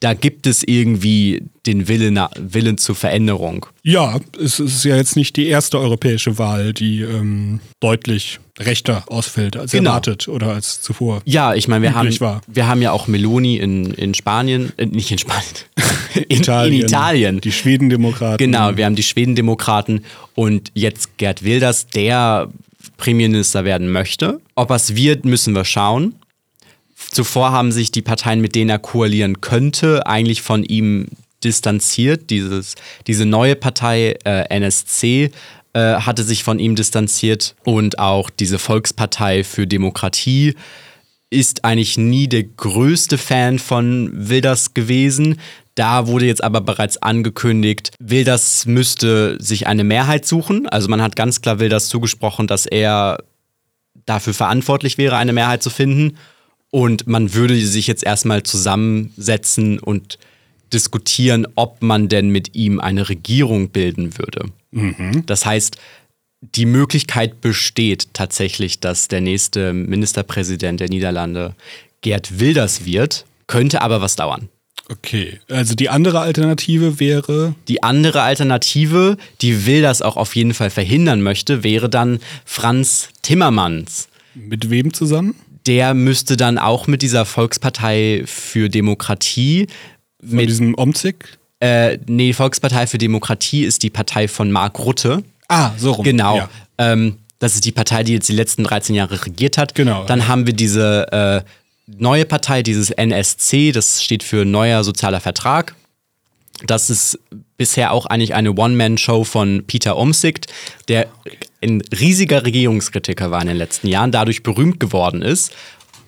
da gibt es irgendwie den Willen, Willen zur Veränderung. Ja, es ist ja jetzt nicht die erste europäische Wahl, die ähm, deutlich rechter ausfällt als Genau. erwartet oder als zuvor. Ja, ich meine, wir haben, war. wir haben ja auch Meloni in, in Spanien, äh, nicht in Spanien, in in Italien. Die Schwedendemokraten. Genau, wir haben die Schwedendemokraten und jetzt Gerd Wilders, der Premierminister werden möchte. Ob er es wird, müssen wir schauen. Zuvor haben sich die Parteien, mit denen er koalieren könnte, eigentlich von ihm distanziert. Dieses, diese neue Partei äh, NSC äh, hatte sich von ihm distanziert und auch diese Volkspartei für Demokratie ist eigentlich nie der größte Fan von Wilders gewesen. Da wurde jetzt aber bereits angekündigt, Wilders müsste sich eine Mehrheit suchen. Also man hat ganz klar Wilders zugesprochen, dass er dafür verantwortlich wäre, eine Mehrheit zu finden. Und man würde sich jetzt erstmal zusammensetzen und diskutieren, ob man denn mit ihm eine Regierung bilden würde. Das heißt, die Möglichkeit besteht tatsächlich, dass der nächste Ministerpräsident der Niederlande Gerd Wilders wird, könnte aber was dauern. Okay, also die andere Alternative wäre, Die andere Alternative, die Wilders auch auf jeden Fall verhindern möchte, wäre dann Franz Timmermans. mit wem zusammen? Der müsste dann auch mit dieser Volkspartei für Demokratie Von mit diesem Omzig? Äh, nee, Volkspartei für Demokratie ist die Partei von Mark Rutte. Ah, so rum. Genau. Ja. Ähm, Das ist die Partei, die jetzt die letzten 13 Jahre regiert hat. Genau. Dann haben wir diese äh, neue Partei, dieses NSC, das steht für Neuer Sozialer Vertrag. Das ist bisher auch eigentlich eine One-Man-Show von Peter Omsikt, der ein riesiger Regierungskritiker war in den letzten Jahren, dadurch berühmt geworden ist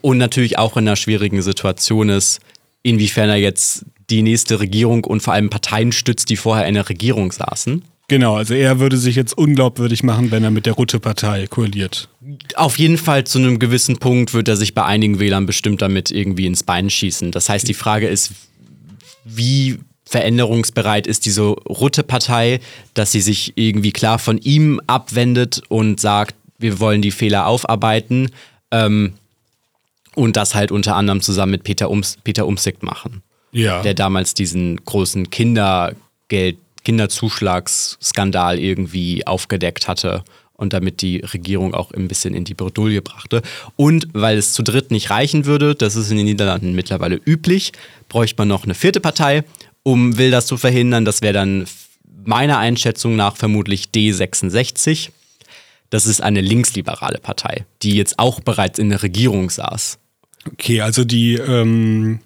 und natürlich auch in einer schwierigen Situation ist, inwiefern er jetzt die nächste Regierung und vor allem Parteien stützt, die vorher in der Regierung saßen. Genau, also er würde sich jetzt unglaubwürdig machen, wenn er mit der Rutte-Partei koaliert. Auf jeden Fall zu einem gewissen Punkt wird er sich bei einigen Wählern bestimmt damit irgendwie ins Bein schießen. Das heißt, die Frage ist, wie veränderungsbereit ist diese Rutte-Partei, dass sie sich irgendwie klar von ihm abwendet und sagt, wir wollen die Fehler aufarbeiten ähm, und das halt unter anderem zusammen mit Peter, Ums, Peter Umsicht machen, Ja. der damals diesen großen Kindergeld, Kinderzuschlagsskandal irgendwie aufgedeckt hatte und damit die Regierung auch ein bisschen in die Bredouille brachte. Und weil es zu dritt nicht reichen würde, das ist in den Niederlanden mittlerweile üblich, bräuchte man noch eine vierte Partei, um will das zu verhindern. Das wäre dann meiner Einschätzung nach vermutlich D66. Das ist eine linksliberale Partei, die jetzt auch bereits in der Regierung saß. Okay, also die, ähm,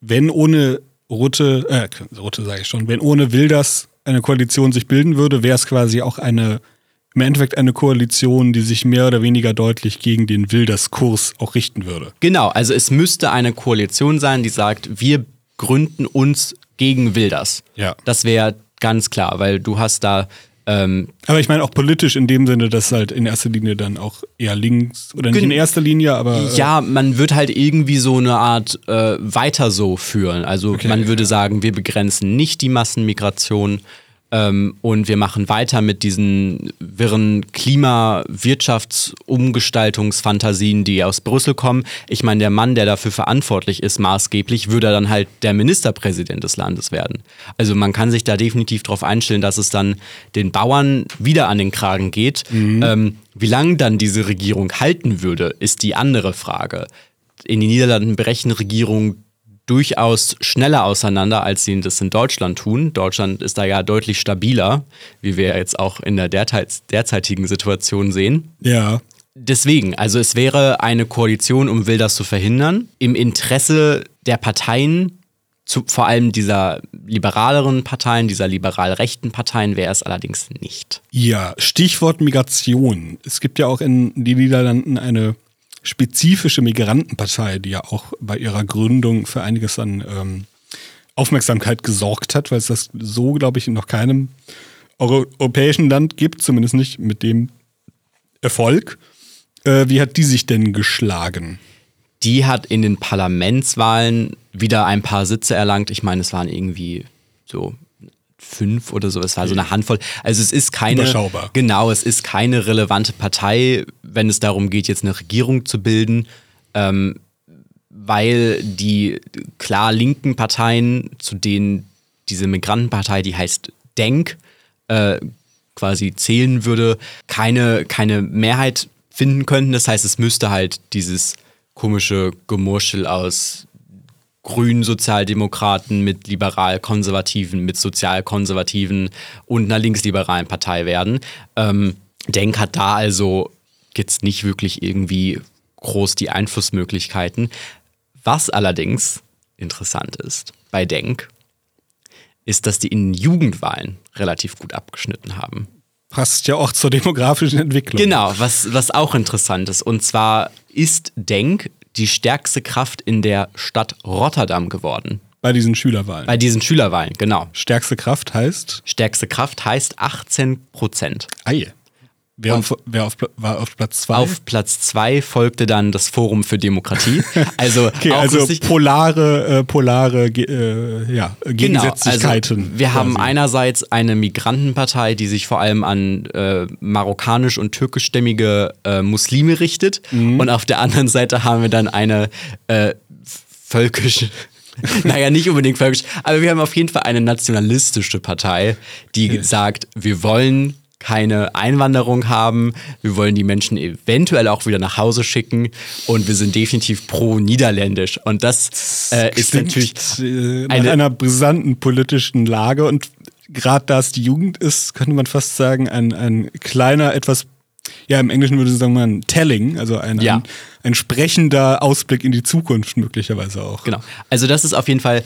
wenn ohne Rutte, äh, Rutte sage ich schon, wenn ohne Wilders eine Koalition sich bilden würde, wäre es quasi auch eine, im Endeffekt eine Koalition, die sich mehr oder weniger deutlich gegen den Wilders-Kurs auch richten würde. Genau, also es müsste eine Koalition sein, die sagt, wir gründen uns gegen Wilders. Ja. Das wäre ganz klar, weil du hast da ähm, Aber ich meine auch politisch in dem Sinne, dass halt in erster Linie dann auch eher links oder nicht in erster Linie, aber äh, Ja, man wird halt irgendwie so eine Art äh, weiter so führen. Also Okay, man würde ja. sagen, wir begrenzen nicht die Massenmigration ähm, und wir machen weiter mit diesen wirren Klima-Wirtschaftsumgestaltungsfantasien, die aus Brüssel kommen. Ich meine, der Mann, der dafür verantwortlich ist, maßgeblich, würde dann halt der Ministerpräsident des Landes werden. Also man kann sich da definitiv darauf einstellen, dass es dann den Bauern wieder an den Kragen geht. Ähm, wie lange dann diese Regierung halten würde, ist die andere Frage. In den Niederlanden brechen Regierungen durchaus schneller auseinander, als sie das in Deutschland tun. Deutschland ist da ja deutlich stabiler, wie wir jetzt auch in der derzeit, derzeitigen Situation sehen. ja. Deswegen, also es wäre eine Koalition, um Wilders zu verhindern. Im Interesse der Parteien, zu, vor allem dieser liberaleren Parteien, dieser liberal-rechten Parteien, wäre es allerdings nicht. Ja, Stichwort Migration. Es gibt ja auch in den Niederlanden eine spezifische Migrantenpartei, die ja auch bei ihrer Gründung für einiges an ähm, Aufmerksamkeit gesorgt hat, weil es das so, glaube ich, in noch keinem euro europäischen Land gibt, zumindest nicht mit dem Erfolg. Äh, wie hat die sich denn geschlagen? Die hat in den Parlamentswahlen wieder ein paar Sitze erlangt. Ich meine, es waren irgendwie so fünf oder so. Es war so eine Handvoll. Also es ist keine. Überschaubar. Genau, es ist keine relevante Partei, wenn es darum geht, jetzt eine Regierung zu bilden. Ähm, weil die klar linken Parteien, zu denen diese Migrantenpartei, die heißt Denk, äh, quasi zählen würde, keine, keine Mehrheit finden könnten. Das heißt, es müsste halt dieses komische Gemurschel aus grünen Sozialdemokraten mit liberal-konservativen, mit sozial-konservativen und einer linksliberalen Partei werden. Ähm, Denk hat da also jetzt nicht wirklich irgendwie groß die Einflussmöglichkeiten. Was allerdings interessant ist bei Denk, ist, dass die in Jugendwahlen relativ gut abgeschnitten haben. Passt ja auch zur demografischen Entwicklung. Genau, was, was auch interessant ist. Und zwar ist Denk die stärkste Kraft in der Stadt Rotterdam geworden. Bei diesen Schülerwahlen. Bei diesen Schülerwahlen, genau. Stärkste Kraft heißt Stärkste Kraft heißt 18 Prozent. Ei. Wer, Und- auf, wer auf, war auf Platz zwei? Auf Platz zwei folgte dann das Forum für Demokratie. Also, Okay, auch also lustig. polare, äh, polare äh, ja, Genau, Gegensätzlichkeiten. also wir haben quasi. einerseits eine Migrantenpartei, die sich vor allem an äh, marokkanisch- und türkischstämmige äh, Muslime richtet. Mhm. Und auf der anderen Seite haben wir dann eine äh, völkische, naja, nicht unbedingt völkisch, aber wir haben auf jeden Fall eine nationalistische Partei, die sagt, wir wollen keine Einwanderung haben, wir wollen die Menschen eventuell auch wieder nach Hause schicken und wir sind definitiv pro-niederländisch. Und das äh, ist Klingt, natürlich äh, eine- einer brisanten politischen Lage und gerade da es die Jugend ist, könnte man fast sagen, ein, ein kleiner, etwas ja, im Englischen würde sagen man telling, also ein, Ja. ein, ein sprechender Ausblick in die Zukunft möglicherweise auch. Genau. Also das ist auf jeden Fall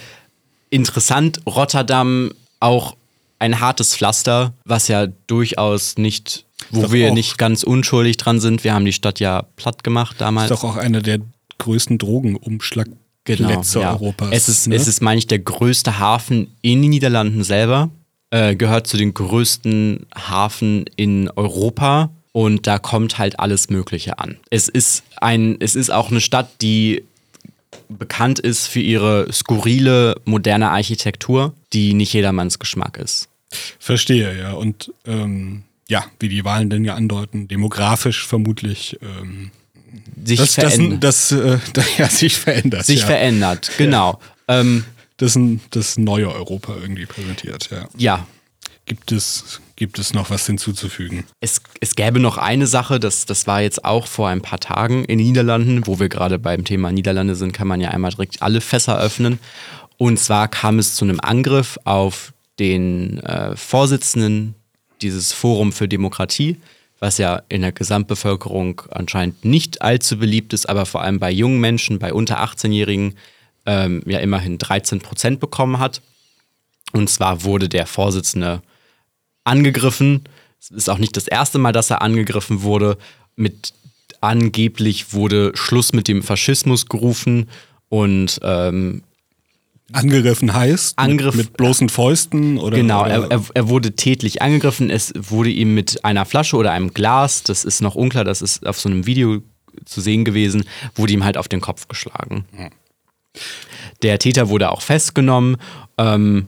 interessant. Rotterdam auch ein hartes Pflaster, was ja durchaus nicht, wo wir nicht ganz unschuldig dran sind. Wir haben die Stadt ja platt gemacht damals. Ist doch auch einer der größten Drogenumschlagplätze ja. Europas. Es ist, ne? es ist, meine ich, der größte Hafen in den Niederlanden selber. Äh, gehört zu den größten Hafen in Europa. Und da kommt halt alles Mögliche an. Es ist, ein, es ist auch eine Stadt, die bekannt ist für ihre skurrile, moderne Architektur, die nicht jedermanns Geschmack ist. Verstehe, ja. Und ähm, ja, wie die Wahlen denn ja andeuten, demografisch vermutlich ähm, Sich das, das, verändert. das, äh, das ja, sich verändert. sich ja. verändert, genau. Ähm, das, das neue Europa irgendwie präsentiert, ja. ja, Gibt es, gibt es noch was hinzuzufügen? Es, es gäbe noch eine Sache, das, das war jetzt auch vor ein paar Tagen in den Niederlanden, wo wir gerade beim Thema Niederlande sind, kann man ja einmal direkt alle Fässer öffnen. Und zwar kam es zu einem Angriff auf den äh, Vorsitzenden dieses Forum für Demokratie, was ja in der Gesamtbevölkerung anscheinend nicht allzu beliebt ist, aber vor allem bei jungen Menschen, bei unter 18-Jährigen, ähm, ja immerhin 13 Prozent bekommen hat. Und zwar wurde der Vorsitzende angegriffen. Es ist auch nicht das erste Mal, dass er angegriffen wurde. Mit angeblich wurde Schluss mit dem Faschismus gerufen und ähm, Angegriffen heißt? Angriff- Mit, mit bloßen Fäusten? Oder, genau, oder, er, er, er wurde tätlich angegriffen. Es wurde ihm mit einer Flasche oder einem Glas, das ist noch unklar, das ist auf so einem Video zu sehen gewesen, wurde ihm halt auf den Kopf geschlagen. Der Täter wurde auch festgenommen ähm,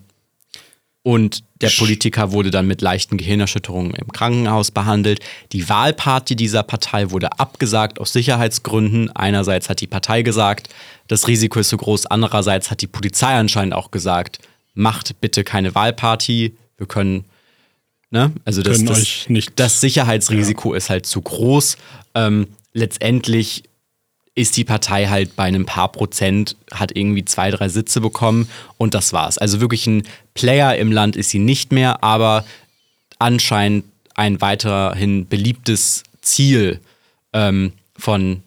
und der Politiker wurde dann mit leichten Gehirnerschütterungen im Krankenhaus behandelt. Die Wahlparty dieser Partei wurde abgesagt aus Sicherheitsgründen. Einerseits hat die Partei gesagt, das Risiko ist so groß. Andererseits hat die Polizei anscheinend auch gesagt, macht bitte keine Wahlparty. Wir können, ne? Also das, Können das, euch nicht- das Sicherheitsrisiko ist halt zu groß. Ähm, letztendlich ist die Partei halt bei einem paar Prozent, hat irgendwie zwei, drei Sitze bekommen und das war's. Also wirklich ein Player im Land ist sie nicht mehr, aber anscheinend ein weiterhin beliebtes Ziel ähm, von,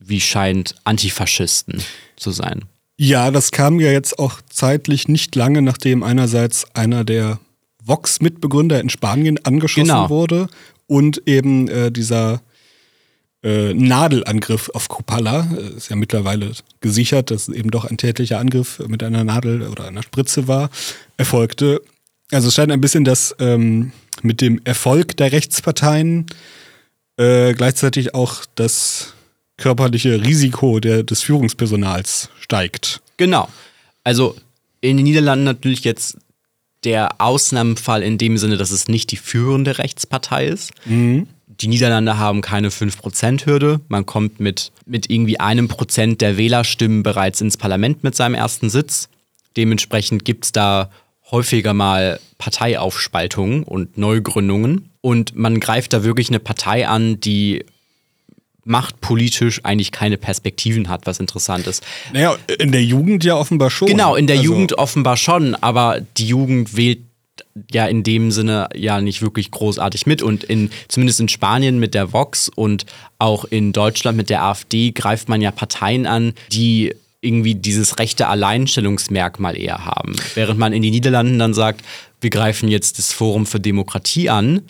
wie scheint, Antifaschisten zu sein. Ja, das kam ja jetzt auch zeitlich nicht lange, nachdem einerseits einer der Vox-Mitbegründer in Spanien angeschossen Genau. wurde und eben äh, dieser äh, Nadelangriff auf Kupala, äh, ist ja mittlerweile gesichert, dass es eben doch ein tätlicher Angriff mit einer Nadel oder einer Spritze war, erfolgte. Also es scheint ein bisschen, dass ähm, mit dem Erfolg der Rechtsparteien äh, gleichzeitig auch das körperliche Risiko der, des Führungspersonals steigt. Genau. Also in den Niederlanden natürlich jetzt der Ausnahmefall in dem Sinne, dass es nicht die führende Rechtspartei ist. Die Niederlande haben keine 5%-Hürde. Man kommt mit, mit irgendwie einem Prozent der Wählerstimmen bereits ins Parlament mit seinem ersten Sitz. Dementsprechend gibt es da häufiger mal Parteiaufspaltungen und Neugründungen. Und man greift da wirklich eine Partei an, die machtpolitisch eigentlich keine Perspektiven hat, was interessant ist. Naja, in der Jugend ja offenbar schon. Genau, in der Also, Jugend offenbar schon, aber die Jugend wählt ja in dem Sinne ja nicht wirklich großartig mit. Und in, zumindest in Spanien mit der Vox und auch in Deutschland mit der AfD greift man ja Parteien an, die irgendwie dieses rechte Alleinstellungsmerkmal eher haben. Während man in den Niederlanden dann sagt, wir greifen jetzt das Forum für Demokratie an,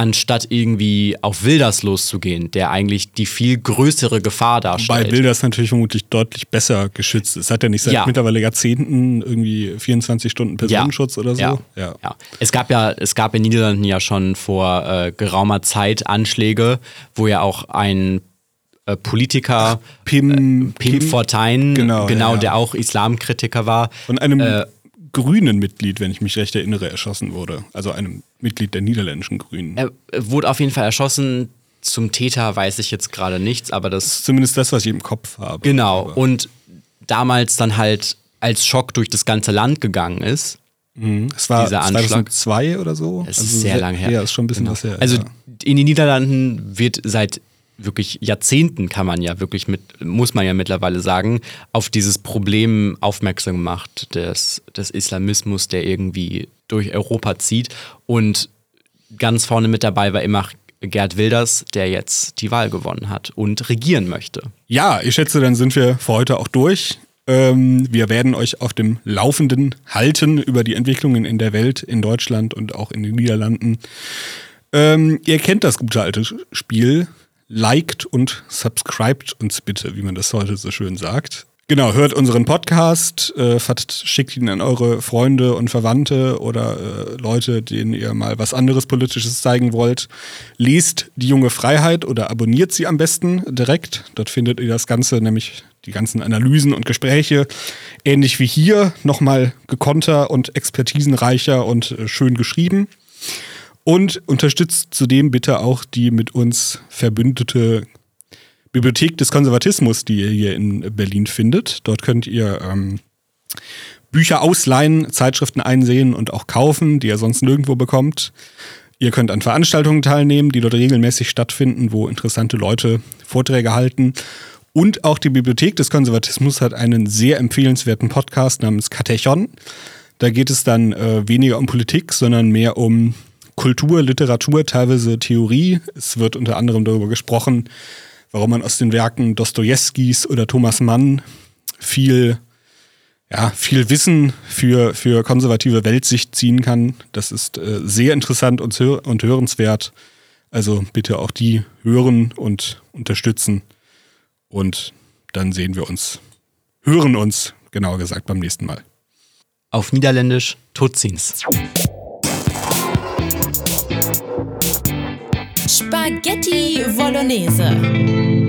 anstatt irgendwie auf Wilders loszugehen, der eigentlich die viel größere Gefahr darstellt. Wobei Wilders natürlich vermutlich deutlich besser geschützt ist. Hat er nicht seit Ja. mittlerweile Jahrzehnten irgendwie 24 Stunden Personenschutz oder so? Ja. Ja. Es gab ja, es gab in den Niederlanden ja schon vor äh, geraumer Zeit Anschläge, wo ja auch ein äh, Politiker, Pim, Pim Fortuyn, Genau, genau, ja, ja. der auch Islamkritiker war, von einem Äh, grünen Mitglied, wenn ich mich recht erinnere, erschossen wurde. Also einem Mitglied der niederländischen Grünen. er wurde auf jeden Fall erschossen. Zum Täter weiß ich jetzt gerade nichts, aber das Zumindest das, was ich im Kopf habe. genau. Aber Und damals dann halt als Schock durch das ganze Land gegangen ist. es war dieser Anschlag. 2002 oder so. Es ist sehr lange her. Also Ja, ist schon ein bisschen Genau. was her. Also ja. in den Niederlanden wird seit wirklich Jahrzehnten kann man ja wirklich mit, muss man ja mittlerweile sagen, auf dieses Problem aufmerksam gemacht des, des Islamismus, der irgendwie durch Europa zieht. Und ganz vorne mit dabei war immer Gerd Wilders, der jetzt die Wahl gewonnen hat und regieren möchte. Ja, ich schätze, dann sind wir für heute auch durch. Ähm, wir werden euch auf dem Laufenden halten über die Entwicklungen in der Welt, in Deutschland und auch in den Niederlanden. Ähm, ihr kennt das gute alte Spiel. Liked und subscribt uns bitte, wie man das heute so schön sagt. Genau, hört unseren Podcast, äh, schickt ihn an eure Freunde und Verwandte oder äh, Leute, denen ihr mal was anderes Politisches zeigen wollt. Lest die junge Freiheit oder abonniert sie am besten direkt. Dort findet ihr das Ganze, nämlich die ganzen Analysen und Gespräche, ähnlich wie hier, nochmal gekonter und expertisenreicher und äh, schön geschrieben. Und unterstützt zudem bitte auch die mit uns verbündete Bibliothek des Konservatismus, die ihr hier in Berlin findet. Dort könnt ihr ähm, Bücher ausleihen, Zeitschriften einsehen und auch kaufen, die ihr sonst nirgendwo bekommt. Ihr könnt an Veranstaltungen teilnehmen, die dort regelmäßig stattfinden, wo interessante Leute Vorträge halten. Und auch die Bibliothek des Konservatismus hat einen sehr empfehlenswerten Podcast namens Katechon. Da geht es dann äh, weniger um Politik, sondern mehr um Kultur, Literatur, teilweise Theorie. Es wird unter anderem darüber gesprochen, warum man aus den Werken Dostojewskis oder Thomas Mann viel, ja, viel Wissen für, für konservative Weltsicht ziehen kann. Das ist äh, sehr interessant und, und hörenswert. Also bitte auch die hören und unterstützen. Und dann sehen wir uns, hören uns, genauer gesagt, beim nächsten Mal. Auf Niederländisch Tutsins. Spaghetti Bolognese.